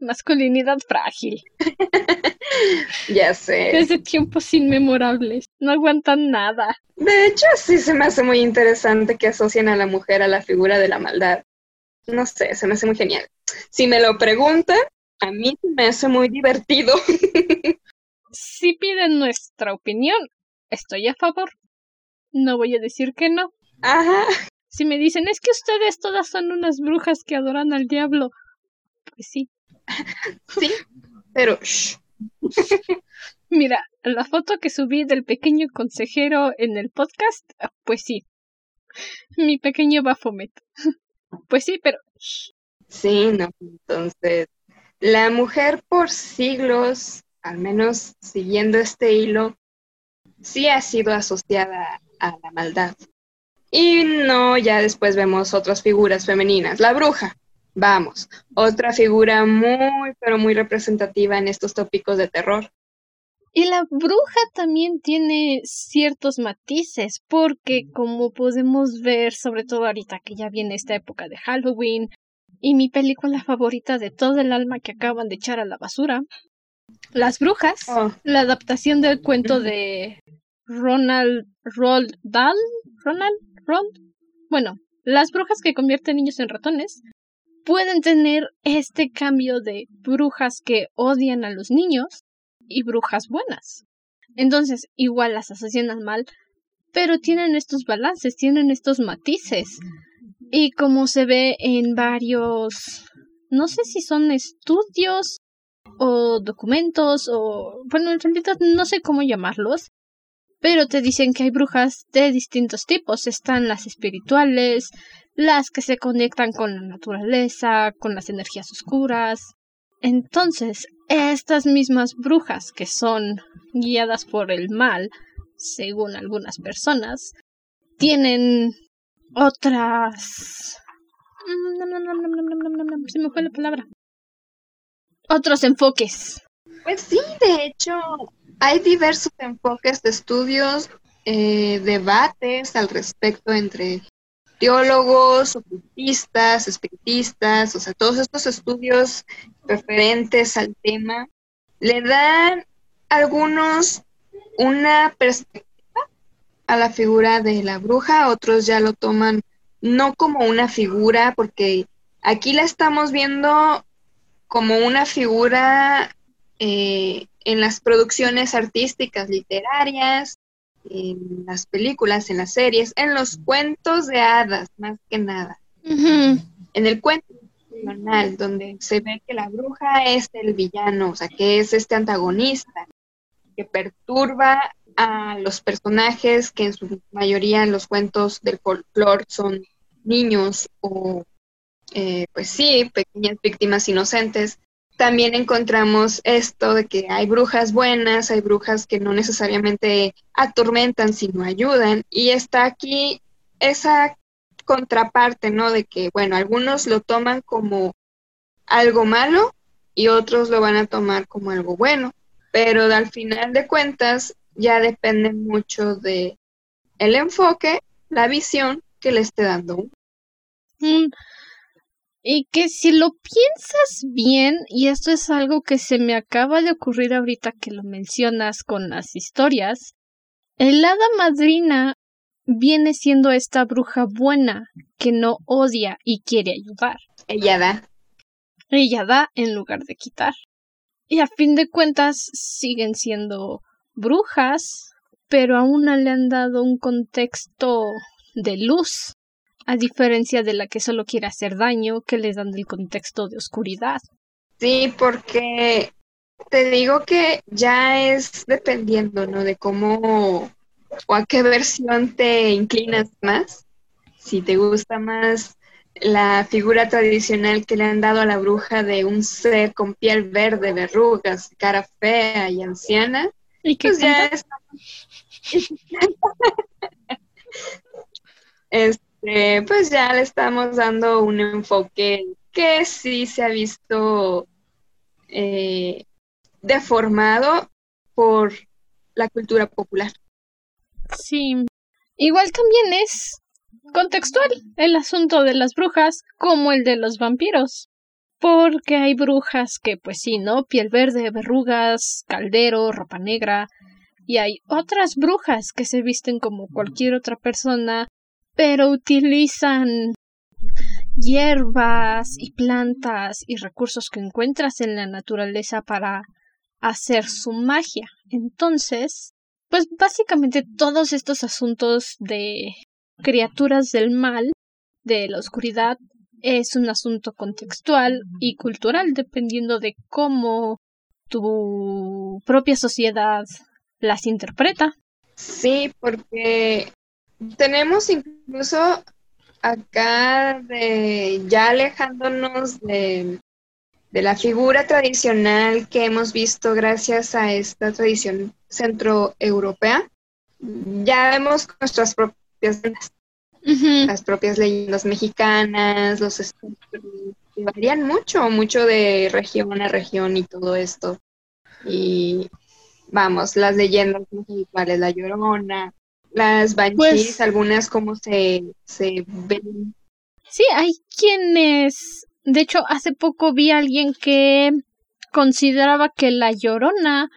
masculinidad frágil. <laughs> <laughs> ya sé. Desde tiempos inmemorables. No aguantan nada. De hecho, sí se me hace muy interesante que asocien a la mujer a la figura de la maldad. No sé, se me hace muy genial. Si me lo preguntan, A mí me hace muy divertido. <laughs> si piden nuestra opinión, estoy a favor. No voy a decir que no. Ajá. Si me dicen, es que ustedes todas son unas brujas que adoran al diablo, pues sí. sí, pero... <laughs> Mira, la foto que subí del pequeño consejero en el podcast, pues sí. Mi pequeño Bafomet. <laughs> Pues sí, pero... Sí, no. Entonces, la mujer por siglos, al menos siguiendo este hilo, sí ha sido asociada a la maldad. Y no, ya después vemos otras figuras femeninas. La bruja, vamos, otra figura muy, pero muy representativa en estos tópicos de terror. Y la bruja también tiene ciertos matices, porque como podemos ver, sobre todo ahorita que ya viene esta época de Halloween, y mi película favorita de todo el alma que acaban de echar a la basura, Las Brujas, oh. la adaptación del cuento de Ronald Roald Dahl, Ronald Roald, bueno, las brujas que convierten niños en ratones pueden tener este cambio de brujas que odian a los niños y brujas buenas. Entonces, igual las asocian al mal, pero tienen estos balances, tienen estos matices. Y como se ve en varios, no sé si son estudios o documentos o, bueno, en realidad no sé cómo llamarlos, pero te dicen que hay brujas de distintos tipos. Están las espirituales, las que se conectan con la naturaleza, con las energías oscuras. Entonces, estas mismas brujas que son guiadas por el mal, según algunas personas, tienen otras... Se me fue la palabra. Otros enfoques. Pues sí, de hecho, hay diversos enfoques de estudios, eh, debates al respecto entre teólogos, ocultistas, espiritistas, o sea, todos estos estudios referentes al tema, le dan algunos una perspectiva a la figura de la bruja, otros ya lo toman no como una figura, porque aquí la estamos viendo como una figura eh, en las producciones artísticas, literarias, en las películas, en las series, en los cuentos de hadas, más que nada. En el cuento nacional, donde se ve que la bruja es el villano, o sea, que es este antagonista que perturba a los personajes que en su mayoría en los cuentos del folclore son niños o, eh, pues sí, pequeñas víctimas inocentes también encontramos esto de que hay brujas buenas, hay brujas que no necesariamente atormentan, sino ayudan. Y está aquí esa contraparte, ¿no? De que, bueno, algunos lo toman como algo malo y otros lo van a tomar como algo bueno. Pero al final de cuentas ya depende mucho de el enfoque, la visión que le esté dando y que si lo piensas bien, y esto es algo que se me acaba de ocurrir ahorita que lo mencionas con las historias, el hada madrina viene siendo esta bruja buena que no odia y quiere ayudar. Ella da. Ella da en lugar de quitar. Y a fin de cuentas siguen siendo brujas, pero a una le han dado un contexto de luz a diferencia de la que solo quiere hacer daño, que le dan del contexto de oscuridad. Sí, porque te digo que ya es dependiendo, ¿no? De cómo o a qué versión te inclinas más. Si te gusta más la figura tradicional que le han dado a la bruja de un ser con piel verde, verrugas, cara fea y anciana, ¿Y pues ya es <laughs> este, pues ya le estamos dando un enfoque que sí se ha visto eh, deformado por la cultura popular. Sí, igual también es contextual el asunto de las brujas como el de los vampiros. Porque hay brujas que, pues sí, ¿no? Piel verde, verrugas, caldero, ropa negra. Y hay otras brujas que se visten como cualquier otra persona pero utilizan hierbas y plantas y recursos que encuentras en la naturaleza para hacer su magia. Entonces, pues básicamente todos estos asuntos de criaturas del mal, de la oscuridad, es un asunto contextual y cultural dependiendo de cómo tu propia sociedad las interpreta. Sí, porque tenemos incluso acá de ya alejándonos de, de la figura tradicional que hemos visto gracias a esta tradición centroeuropea, ya vemos nuestras propias las propias leyendas mexicanas, los varían mucho, mucho de región a región y todo esto. Y vamos, las leyendas musicales, la llorona, las banshees, pues algunas como se, se ven. Sí, hay quienes, de hecho, hace poco vi a alguien que consideraba que la llorona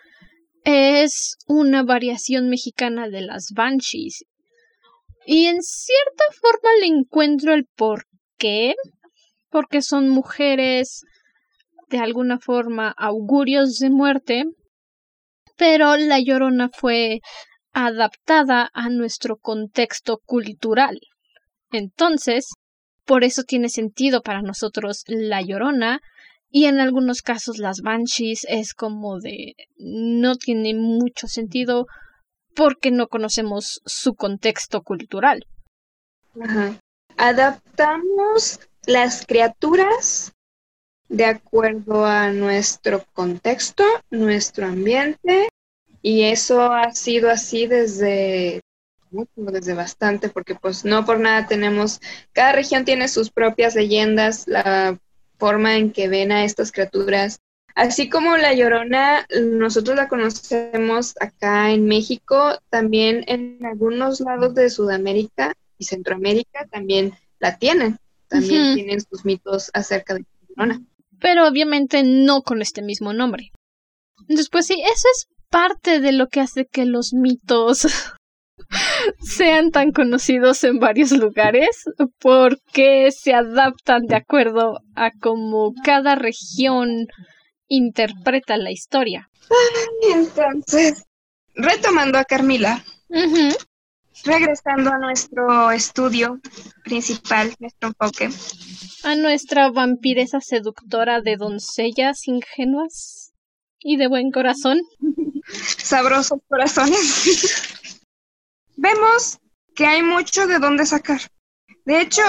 es una variación mexicana de las banshees. Y en cierta forma le encuentro el por qué. Porque son mujeres de alguna forma augurios de muerte. Pero la llorona fue adaptada a nuestro contexto cultural. Entonces, por eso tiene sentido para nosotros la llorona y en algunos casos las banshees es como de no tiene mucho sentido porque no conocemos su contexto cultural. Adaptamos las criaturas de acuerdo a nuestro contexto, nuestro ambiente, y eso ha sido así desde desde bastante, porque pues no por nada tenemos, cada región tiene sus propias leyendas, la forma en que ven a estas criaturas Así como la Llorona, nosotros la conocemos acá en México, también en algunos lados de Sudamérica y Centroamérica también la tienen. También tienen sus mitos acerca de la Llorona. Pero obviamente no con este mismo nombre. Entonces, pues sí, eso es parte de lo que hace que los mitos <laughs> sean tan conocidos en varios lugares porque se adaptan de acuerdo a cómo cada región interpreta la historia. Entonces, retomando a Carmila, regresando a nuestro estudio principal, nuestro enfoque. A nuestra vampiresa seductora de doncellas ingenuas y de buen corazón. Sabrosos corazones. Vemos que hay mucho de dónde sacar. De hecho,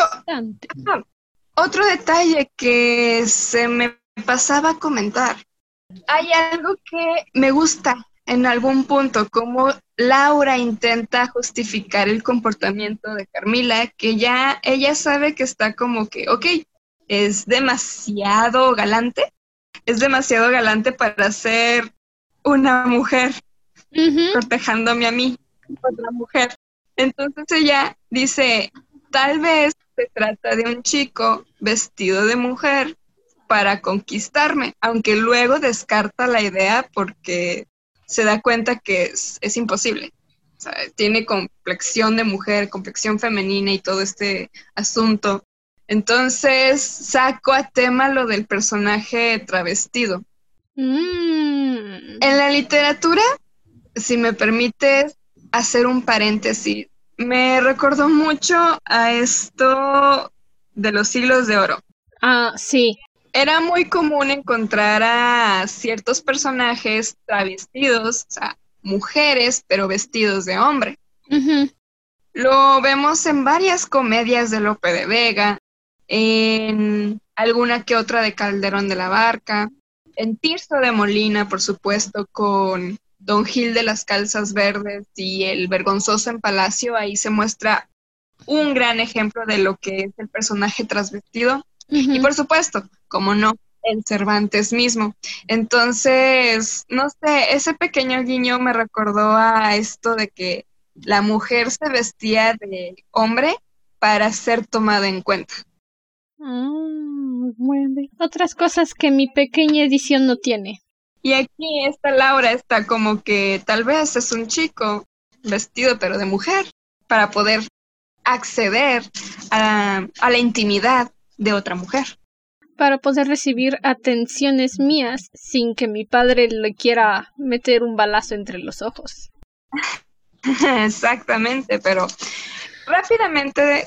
otro detalle que se me pasaba a comentar. Hay algo que me gusta en algún punto, como Laura intenta justificar el comportamiento de Carmila, que ya ella sabe que está como que, ok, es demasiado galante, es demasiado galante para ser una mujer protejándome a mí, otra mujer. Entonces ella dice, tal vez se trata de un chico vestido de mujer para conquistarme, aunque luego descarta la idea porque se da cuenta que es, imposible. tiene complexión de mujer, complexión femenina y todo este asunto. Entonces saco a tema lo del personaje travestido. Mm. En la literatura, si me permites hacer un paréntesis, me recordó mucho a esto de los siglos de oro. Ah, sí era muy común encontrar a ciertos personajes travestidos, o sea, mujeres, pero vestidos de hombre. Lo vemos en varias comedias de Lope de Vega, en alguna que otra de Calderón de la Barca, en Tirso de Molina, por supuesto, con Don Gil de las Calzas Verdes y el Vergonzoso en Palacio, ahí se muestra un gran ejemplo de lo que es el personaje transvestido. Y por supuesto, como no, en Cervantes mismo. Entonces, no sé, ese pequeño guiño me recordó a esto de que la mujer se vestía de hombre para ser tomada en cuenta. Mm, Otras cosas que mi pequeña edición no tiene. Y aquí esta Laura está como que tal vez es un chico vestido pero de mujer para poder acceder a, a la intimidad de otra mujer. Para poder recibir atenciones mías sin que mi padre le quiera meter un balazo entre los ojos. <laughs> Exactamente, pero rápidamente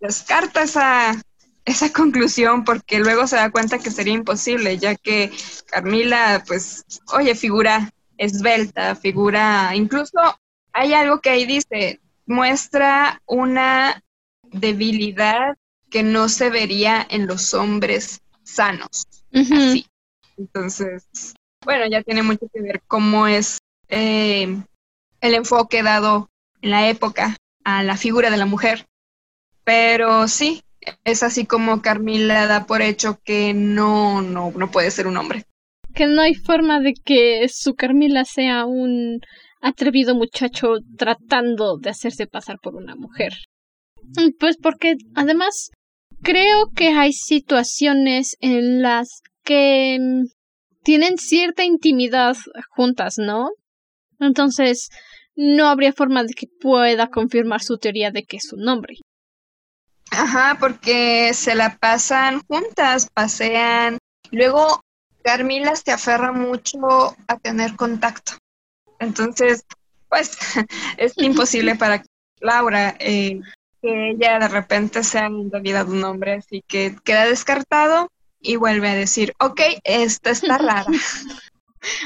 descarta esa, esa conclusión porque luego se da cuenta que sería imposible, ya que Carmila, pues, oye, figura esbelta, figura, incluso hay algo que ahí dice, muestra una debilidad que no se vería en los hombres sanos. Así. Entonces, bueno, ya tiene mucho que ver cómo es eh, el enfoque dado en la época a la figura de la mujer. Pero sí, es así como Carmila da por hecho que no, no, no puede ser un hombre. Que no hay forma de que su Carmila sea un atrevido muchacho tratando de hacerse pasar por una mujer. Pues porque además creo que hay situaciones en las que mm, tienen cierta intimidad juntas, ¿no? Entonces, no habría forma de que pueda confirmar su teoría de que es un hombre. Ajá, porque se la pasan juntas, pasean. Luego, Carmila se aferra mucho a tener contacto. Entonces, pues <laughs> es imposible <laughs> para Laura eh, que ella de repente sea en realidad un hombre, así que queda descartado y vuelve a decir, ok, esta está <laughs> rara.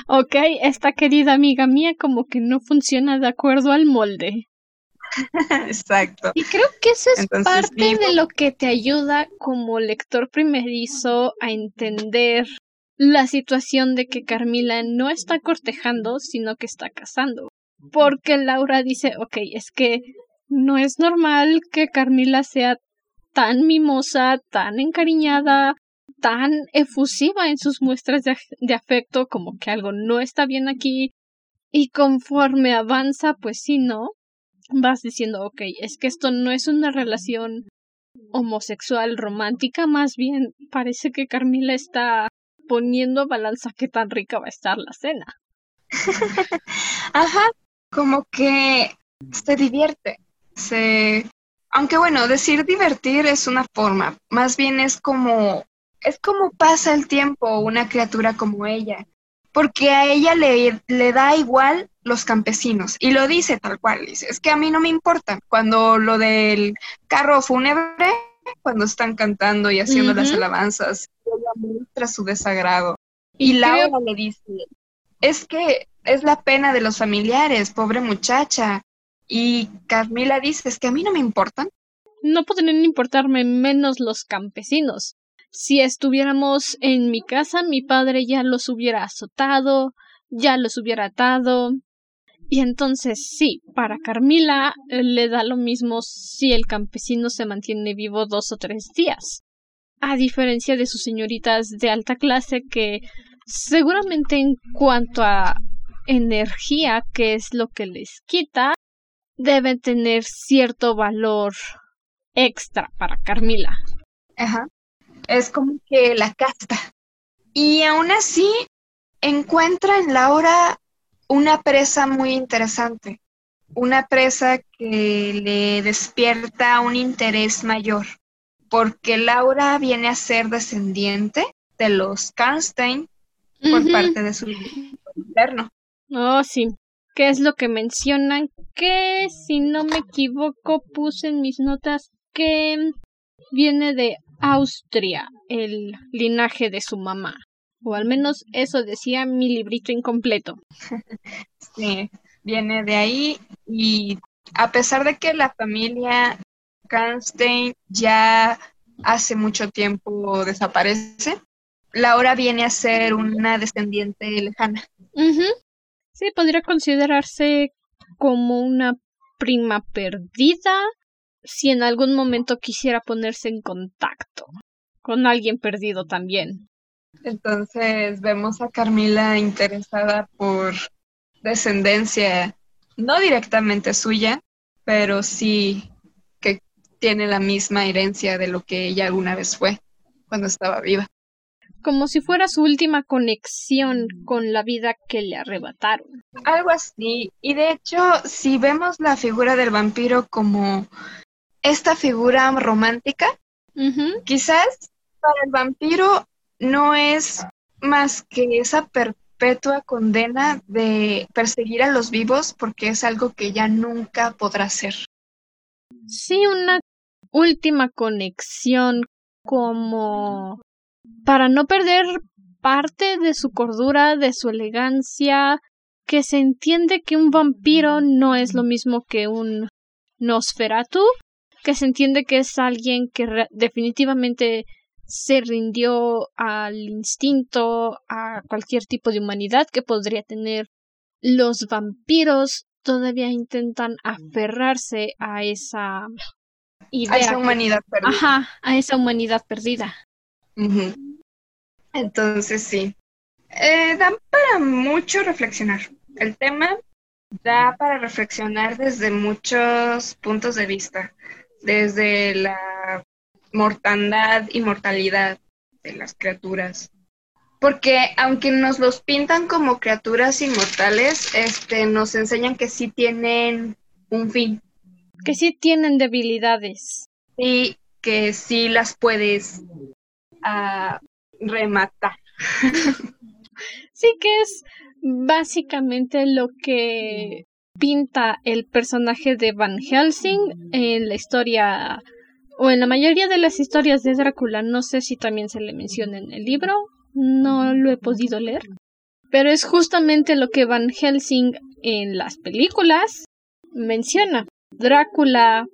ok, esta querida amiga mía como que no funciona de acuerdo al molde. <laughs> Exacto. Y creo que eso es parte de lo que te ayuda como lector primerizo a entender la situación de que Carmila no está cortejando, sino que está casando. Porque Laura dice, ok, es que no es normal que Carmila sea tan mimosa, tan encariñada, tan efusiva en sus muestras de, afecto, como que algo no está bien aquí. Y conforme avanza, pues sí, ¿no? Vas diciendo, ok, es que esto no es una relación homosexual romántica, más bien parece que Carmila está poniendo balanza qué tan rica va a estar la cena. <laughs> Ajá, como que se divierte, se... Aunque bueno, decir divertir es una forma, más bien es como es como pasa el tiempo una criatura como ella, porque a ella le, le da igual los campesinos y lo dice tal cual, dice, es que a mí no me importa cuando lo del carro fúnebre, cuando están cantando y haciendo las alabanzas, ella muestra su desagrado y, Laura le dice, es que es la pena de los familiares, pobre muchacha. Y Carmila dice, es que a mí no me importan. No podrían importarme menos los campesinos. Si estuviéramos en mi casa, mi padre ya los hubiera azotado, ya los hubiera atado. Y entonces sí, para Carmila eh, le da lo mismo si el campesino se mantiene vivo dos o tres días. A diferencia de sus señoritas de alta clase que seguramente en cuanto a energía, que es lo que les quita, deben tener cierto valor extra para Carmila. Ajá es como que la casta. Y aún así encuentra en Laura una presa muy interesante, una presa que le despierta un interés mayor, porque Laura viene a ser descendiente de los Karnstein por parte de su interno. Oh, sí. ¿Qué es lo que mencionan? Que, si no me equivoco, puse en mis notas que viene de Austria, el linaje de su mamá. O al menos eso decía mi librito incompleto. <laughs> Sí, viene de ahí y a pesar de que la familia Karnstein ya hace mucho tiempo desaparece, Laura viene a ser una descendiente lejana. Sí, podría considerarse como una prima perdida si en algún momento quisiera ponerse en contacto con alguien perdido también. Entonces vemos a Carmila interesada por descendencia no directamente suya, pero sí que tiene la misma herencia de lo que ella alguna vez fue cuando estaba viva. Como si fuera su última conexión con la vida que le arrebataron. Algo así. Y de hecho, si vemos la figura del vampiro como esta figura romántica, Quizás para el vampiro no es más que esa perpetua condena de perseguir a los vivos porque es algo que ya nunca podrá ser. Sí, una última conexión como para no perder parte de su cordura, de su elegancia, que se entiende que un vampiro no es lo mismo que un Nosferatu, que se entiende que es alguien que definitivamente se rindió al instinto, a cualquier tipo de humanidad que podría tener. Los vampiros todavía intentan aferrarse a esa idea. A esa humanidad perdida. Ajá, a esa humanidad perdida. Entonces sí. Eh, dan para mucho reflexionar. El tema da para reflexionar desde muchos puntos de vista. Desde la mortandad y mortalidad de las criaturas. Porque aunque nos los pintan como criaturas inmortales, este, nos enseñan que sí tienen un fin. Que sí tienen debilidades. Y que sí las puedes uh, rematar. <laughs> sí que es básicamente lo que pinta el personaje de Van Helsing en la historia o en la mayoría de las historias de Drácula. No sé si también se le menciona en el libro, no lo he podido leer. Pero es justamente lo que Van Helsing en las películas menciona. Drácula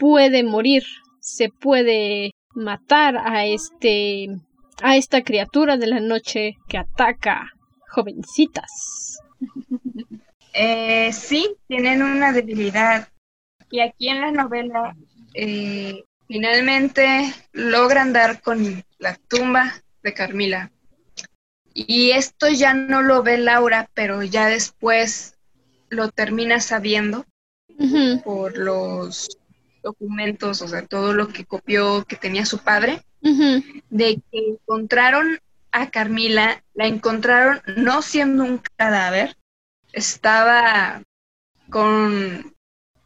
puede morir, se puede matar a este a esta criatura de la noche que ataca jovencitas. <laughs> Eh, sí, tienen una debilidad. Y aquí en la novela, eh, finalmente logran dar con la tumba de Carmila. Y esto ya no lo ve Laura, pero ya después lo termina sabiendo por los documentos, o sea, todo lo que copió que tenía su padre, de que encontraron a Carmila, la encontraron no siendo un cadáver, estaba con,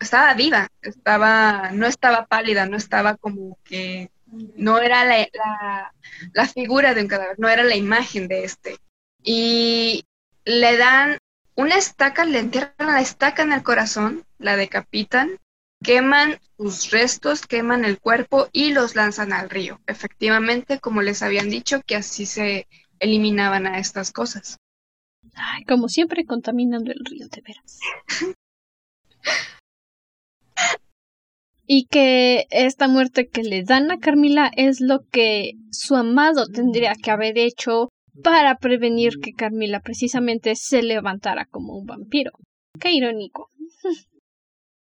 estaba viva, estaba, no estaba pálida, no estaba como que, no era la, la, la figura de un cadáver, no era la imagen de este. Y le dan una estaca, le entierran la estaca en el corazón, la decapitan queman sus restos, queman el cuerpo y los lanzan al río. Efectivamente, como les habían dicho, que así se eliminaban a estas cosas. Ay, como siempre contaminando el río, de veras. <laughs> y que esta muerte que le dan a Carmila es lo que su amado tendría que haber hecho para prevenir que Carmila precisamente se levantara como un vampiro. Qué irónico.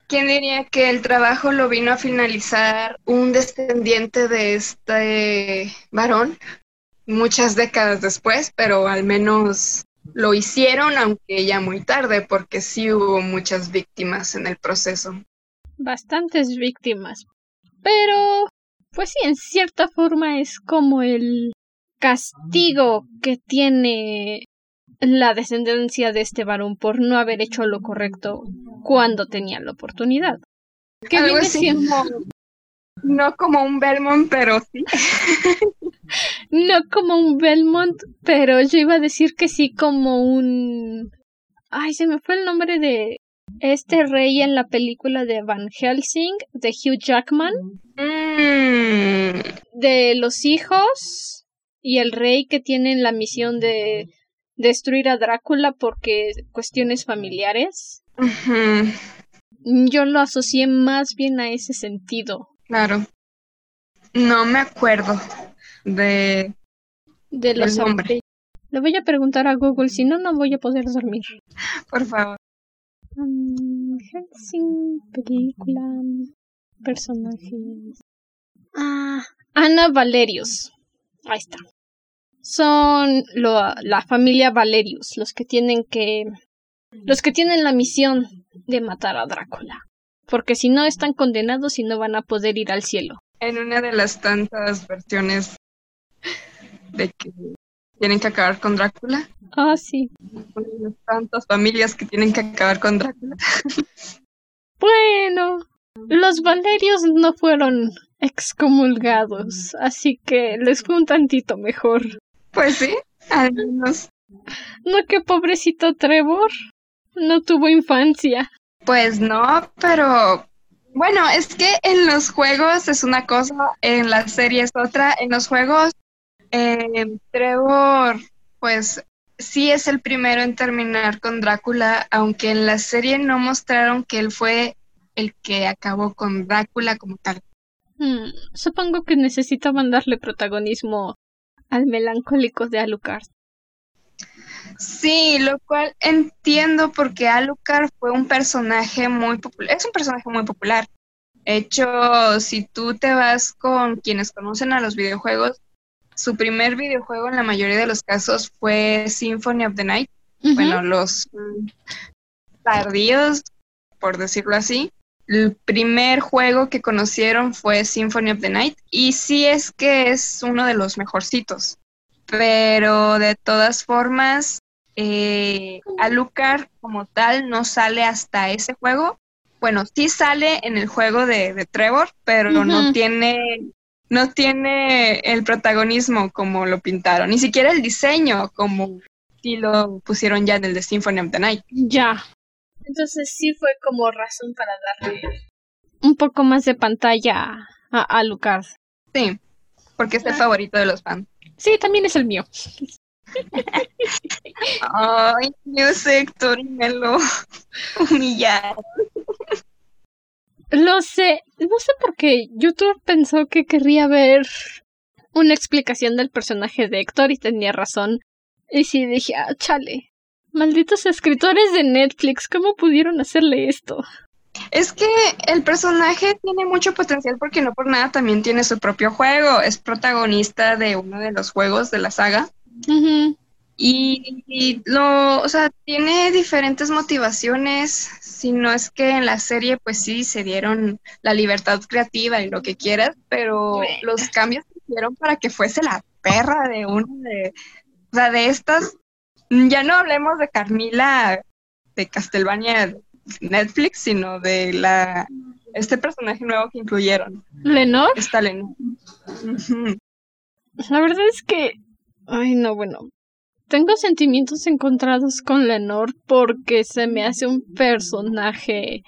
¿Quién diría que el trabajo lo vino a finalizar un descendiente de este varón muchas décadas después, pero al menos lo hicieron, aunque ya muy tarde, porque sí hubo muchas víctimas en el proceso. Bastantes víctimas. Pero, pues sí, en cierta forma es como el castigo que tiene la descendencia de este varón por no haber hecho lo correcto cuando tenía la oportunidad. Que viene siendo... no como un Belmont, pero sí. <laughs> no como un Belmont, pero yo iba a decir que sí como un... Ay, se me fue el nombre de este rey en la película de Van Helsing, de Hugh Jackman. Mm. De los hijos y el rey que tienen la misión de destruir a Drácula porque cuestiones familiares. Yo lo asocié más bien a ese sentido. Claro. No me acuerdo de, de los hombres. Le voy a preguntar a Google, si no, no voy a poder dormir. Por favor. Um, película, personajes. Ah, Ana Valerius. Ahí está son la familia Valerius, los que tienen que los que tienen la misión de matar a Drácula, porque si no están condenados y no van a poder ir al cielo. En una de las tantas versiones de que tienen que acabar con Drácula. Ah, sí. Las tantas familias que tienen que acabar con Drácula. <laughs> bueno, los Valerios no fueron excomulgados, así que les fue un tantito mejor. Pues sí, al menos. No que pobrecito Trevor no tuvo infancia. Pues no, pero bueno, es que en los juegos es una cosa, en la serie es otra. En los juegos, eh, Trevor, pues sí es el primero en terminar con Drácula, aunque en la serie no mostraron que él fue el que acabó con Drácula como tal. Hmm, supongo que necesitaban darle protagonismo al melancólico de Alucard. Sí, lo cual entiendo porque Alucard fue un personaje muy popular, es un personaje muy popular. De hecho, si tú te vas con quienes conocen a los videojuegos, su primer videojuego en la mayoría de los casos fue Symphony of the Night. Bueno, los tardíos, por decirlo así. El primer juego que conocieron fue Symphony of the Night y sí es que es uno de los mejorcitos. Pero de todas formas, eh, Alucard como tal no sale hasta ese juego. Bueno, sí sale en el juego de, Trevor, pero no tiene no tiene el protagonismo como lo pintaron, ni siquiera el diseño como si lo pusieron ya en el de Symphony of the Night. Ya. Entonces sí fue como razón para darle un poco más de pantalla a Alucard. Sí, porque es el favorito de los fans. Sí, también es el mío. <laughs> Ay, Dios, Héctor, me lo <laughs> humillaron. Lo sé, no sé por qué YouTube pensó que querría ver una explicación del personaje de Héctor y tenía razón. Y sí dije, ah, chale. Malditos escritores de Netflix, ¿cómo pudieron hacerle esto? Es que el personaje tiene mucho potencial porque no por nada también tiene su propio juego. Es protagonista de uno de los juegos de la saga. Y, lo, o sea, tiene diferentes motivaciones, si no es que en la serie pues sí se dieron la libertad creativa y lo que quieras, pero los cambios se hicieron para que fuese la perra de uno de, o sea, de estas, ya no hablemos de Carmila de Castlevania Netflix, sino de la este personaje nuevo que incluyeron. ¿Lenor? Está Lenor. La verdad es que, ay no, bueno, tengo sentimientos encontrados con Lenor porque se me hace un personaje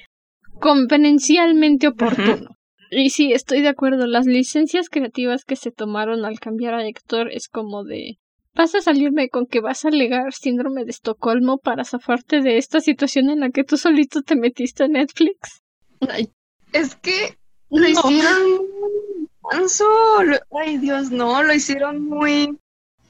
convenencialmente oportuno. Y sí, estoy de acuerdo, las licencias creativas que se tomaron al cambiar a Héctor es como de vas a salirme con que vas a alegar síndrome de Estocolmo para zafarte de esta situación en la que tú solito te metiste en Netflix. Es que lo hicieron muy Ay, Dios, no, lo hicieron muy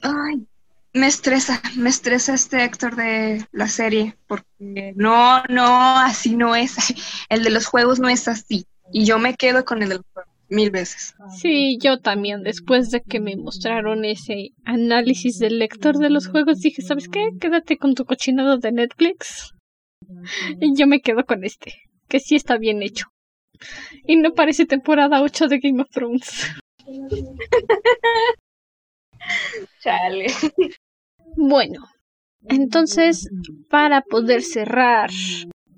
Ay, me estresa, me estresa este actor de la serie, porque no, no, así no es. <laughs> El de los juegos no es así. Y yo me quedo con el de los juegos mil veces. Sí, yo también. Después de que me mostraron ese análisis del lector de los juegos, dije, ¿sabes qué? Quédate con tu cochinado de Netflix. <laughs> Y yo me quedo con este, que sí está bien hecho. Y no parece temporada 8 de Game of Thrones. <laughs> Chale. Bueno, entonces, para poder cerrar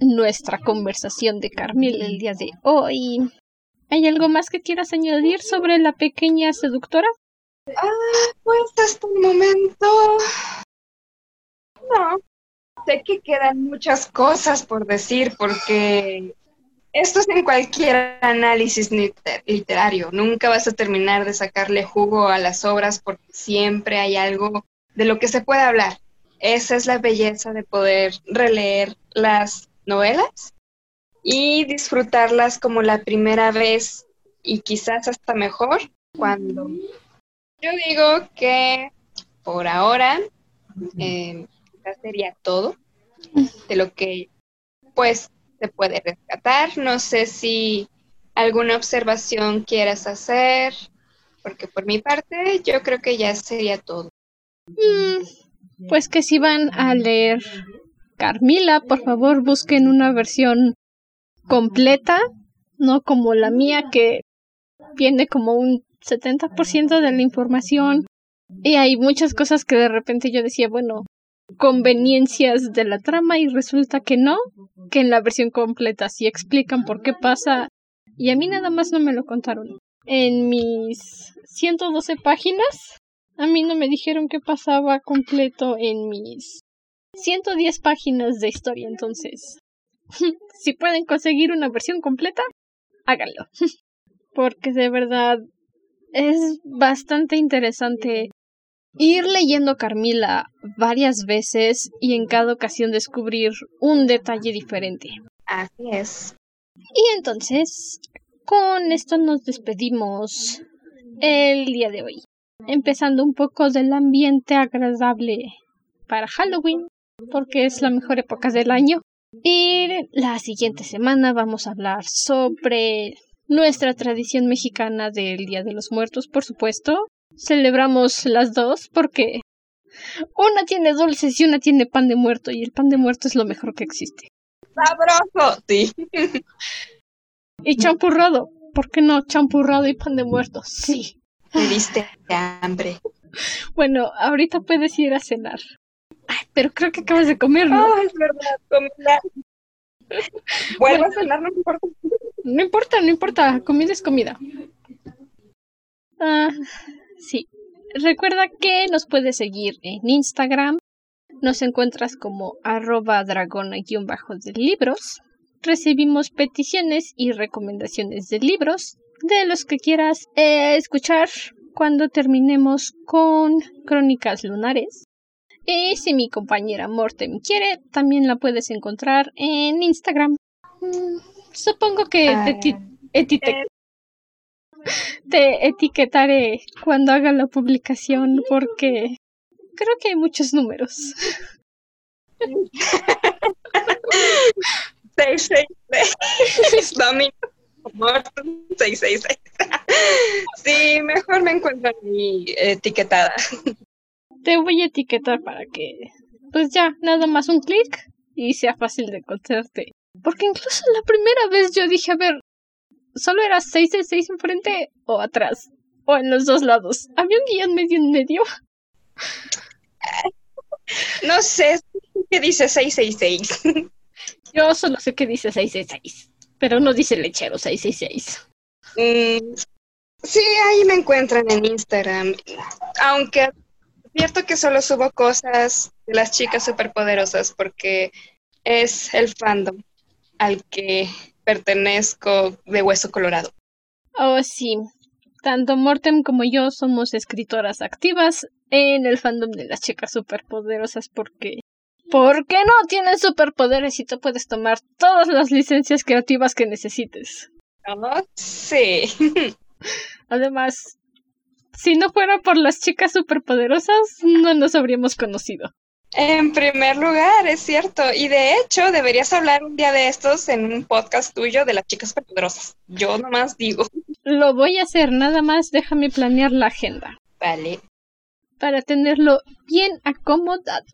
nuestra conversación de Carmel el día de hoy, ¿hay algo más que quieras añadir sobre la pequeña seductora? Ah, pues hasta el momento. No. Sé que quedan muchas cosas por decir porque esto es en cualquier análisis literario. Nunca vas a terminar de sacarle jugo a las obras porque siempre hay algo de lo que se puede hablar. Esa es la belleza de poder releer las novelas y disfrutarlas como la primera vez y quizás hasta mejor cuando yo digo que por ahora eh, sería todo de lo que pues se puede rescatar. No sé si alguna observación quieras hacer, porque por mi parte yo creo que ya sería todo. Mm, pues que si van a leer Carmila, por favor busquen una versión completa, no como la mía que viene como un 70% de la información y hay muchas cosas que de repente yo decía, bueno, conveniencias de la trama y resulta que no, que en la versión completa sí explican por qué pasa y a mí nada más no me lo contaron. en mis 112 páginas. A mí no me dijeron que pasaba completo en mis 110 páginas de historia, entonces. <laughs> si pueden conseguir una versión completa, háganlo. <laughs> Porque de verdad es bastante interesante ir leyendo Carmila varias veces y en cada ocasión descubrir un detalle diferente. Así es. Y entonces, con esto nos despedimos el día de hoy. Empezando un poco del ambiente agradable para Halloween, porque es la mejor época del año. Y la siguiente semana vamos a hablar sobre nuestra tradición mexicana del Día de los Muertos, por supuesto. Celebramos las dos porque una tiene dulces y una tiene pan de muerto y el pan de muerto es lo mejor que existe. Sabroso, sí. <laughs> Y champurrado, ¿por qué no champurrado y pan de muerto? Sí. Me diste hambre. Bueno, ahorita puedes ir a cenar. Ay, pero creo que acabas de comer, ¿no? Oh, es verdad, comida. <laughs> Vuelvo a cenar, no importa. No importa, no importa. Comida es comida. Ah, sí. Recuerda que nos puedes seguir en Instagram. Nos encuentras como arroba dragona-de libros. Recibimos peticiones y recomendaciones de libros de los que quieras eh, escuchar cuando terminemos con Crónicas Lunares. Y si mi compañera Mortem quiere, también la puedes encontrar en Instagram. Mm, supongo que te, eh. te etiquetaré cuando haga la publicación porque creo que hay muchos números. <laughs> 666. <laughs> Domingo. 666. <laughs> Sí, mejor me encuentro mi etiquetada. Te voy a etiquetar para que, pues ya, nada más un clic y sea fácil de encontrarte. Porque incluso la primera vez yo dije, a ver, ¿solo era 666 enfrente o atrás? O en los dos lados. ¿Había un guion medio en medio? <laughs> No sé qué dice 666. <laughs> Yo solo sé que dice 666, pero no dice lechero 666. Mm, sí, ahí me encuentran en Instagram. Aunque cierto que solo subo cosas de las chicas superpoderosas porque es el fandom al que pertenezco de Hueso Colorado. Oh, sí. Tanto Mortem como yo somos escritoras activas en el fandom de las chicas superpoderosas porque ¿Por qué no tienen superpoderes y tú puedes tomar todas las licencias creativas que necesites? Oh, sí. <laughs> Además, si no fuera por las chicas superpoderosas, no nos habríamos conocido. En primer lugar, es cierto. Y de hecho, deberías hablar un día de estos en un podcast tuyo de las chicas superpoderosas. Yo nomás digo. Lo voy a hacer, nada más déjame planear la agenda. Vale. Para tenerlo bien acomodado.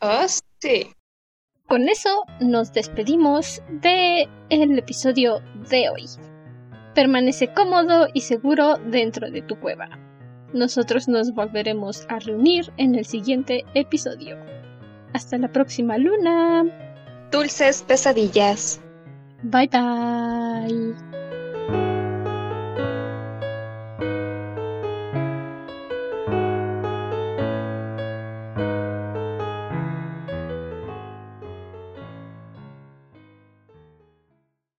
Oh, sí. Con eso nos despedimos de el episodio de hoy. Permanece cómodo y seguro dentro de tu cueva. Nosotros nos volveremos a reunir en el siguiente episodio. Hasta la próxima luna. Dulces pesadillas. Bye bye.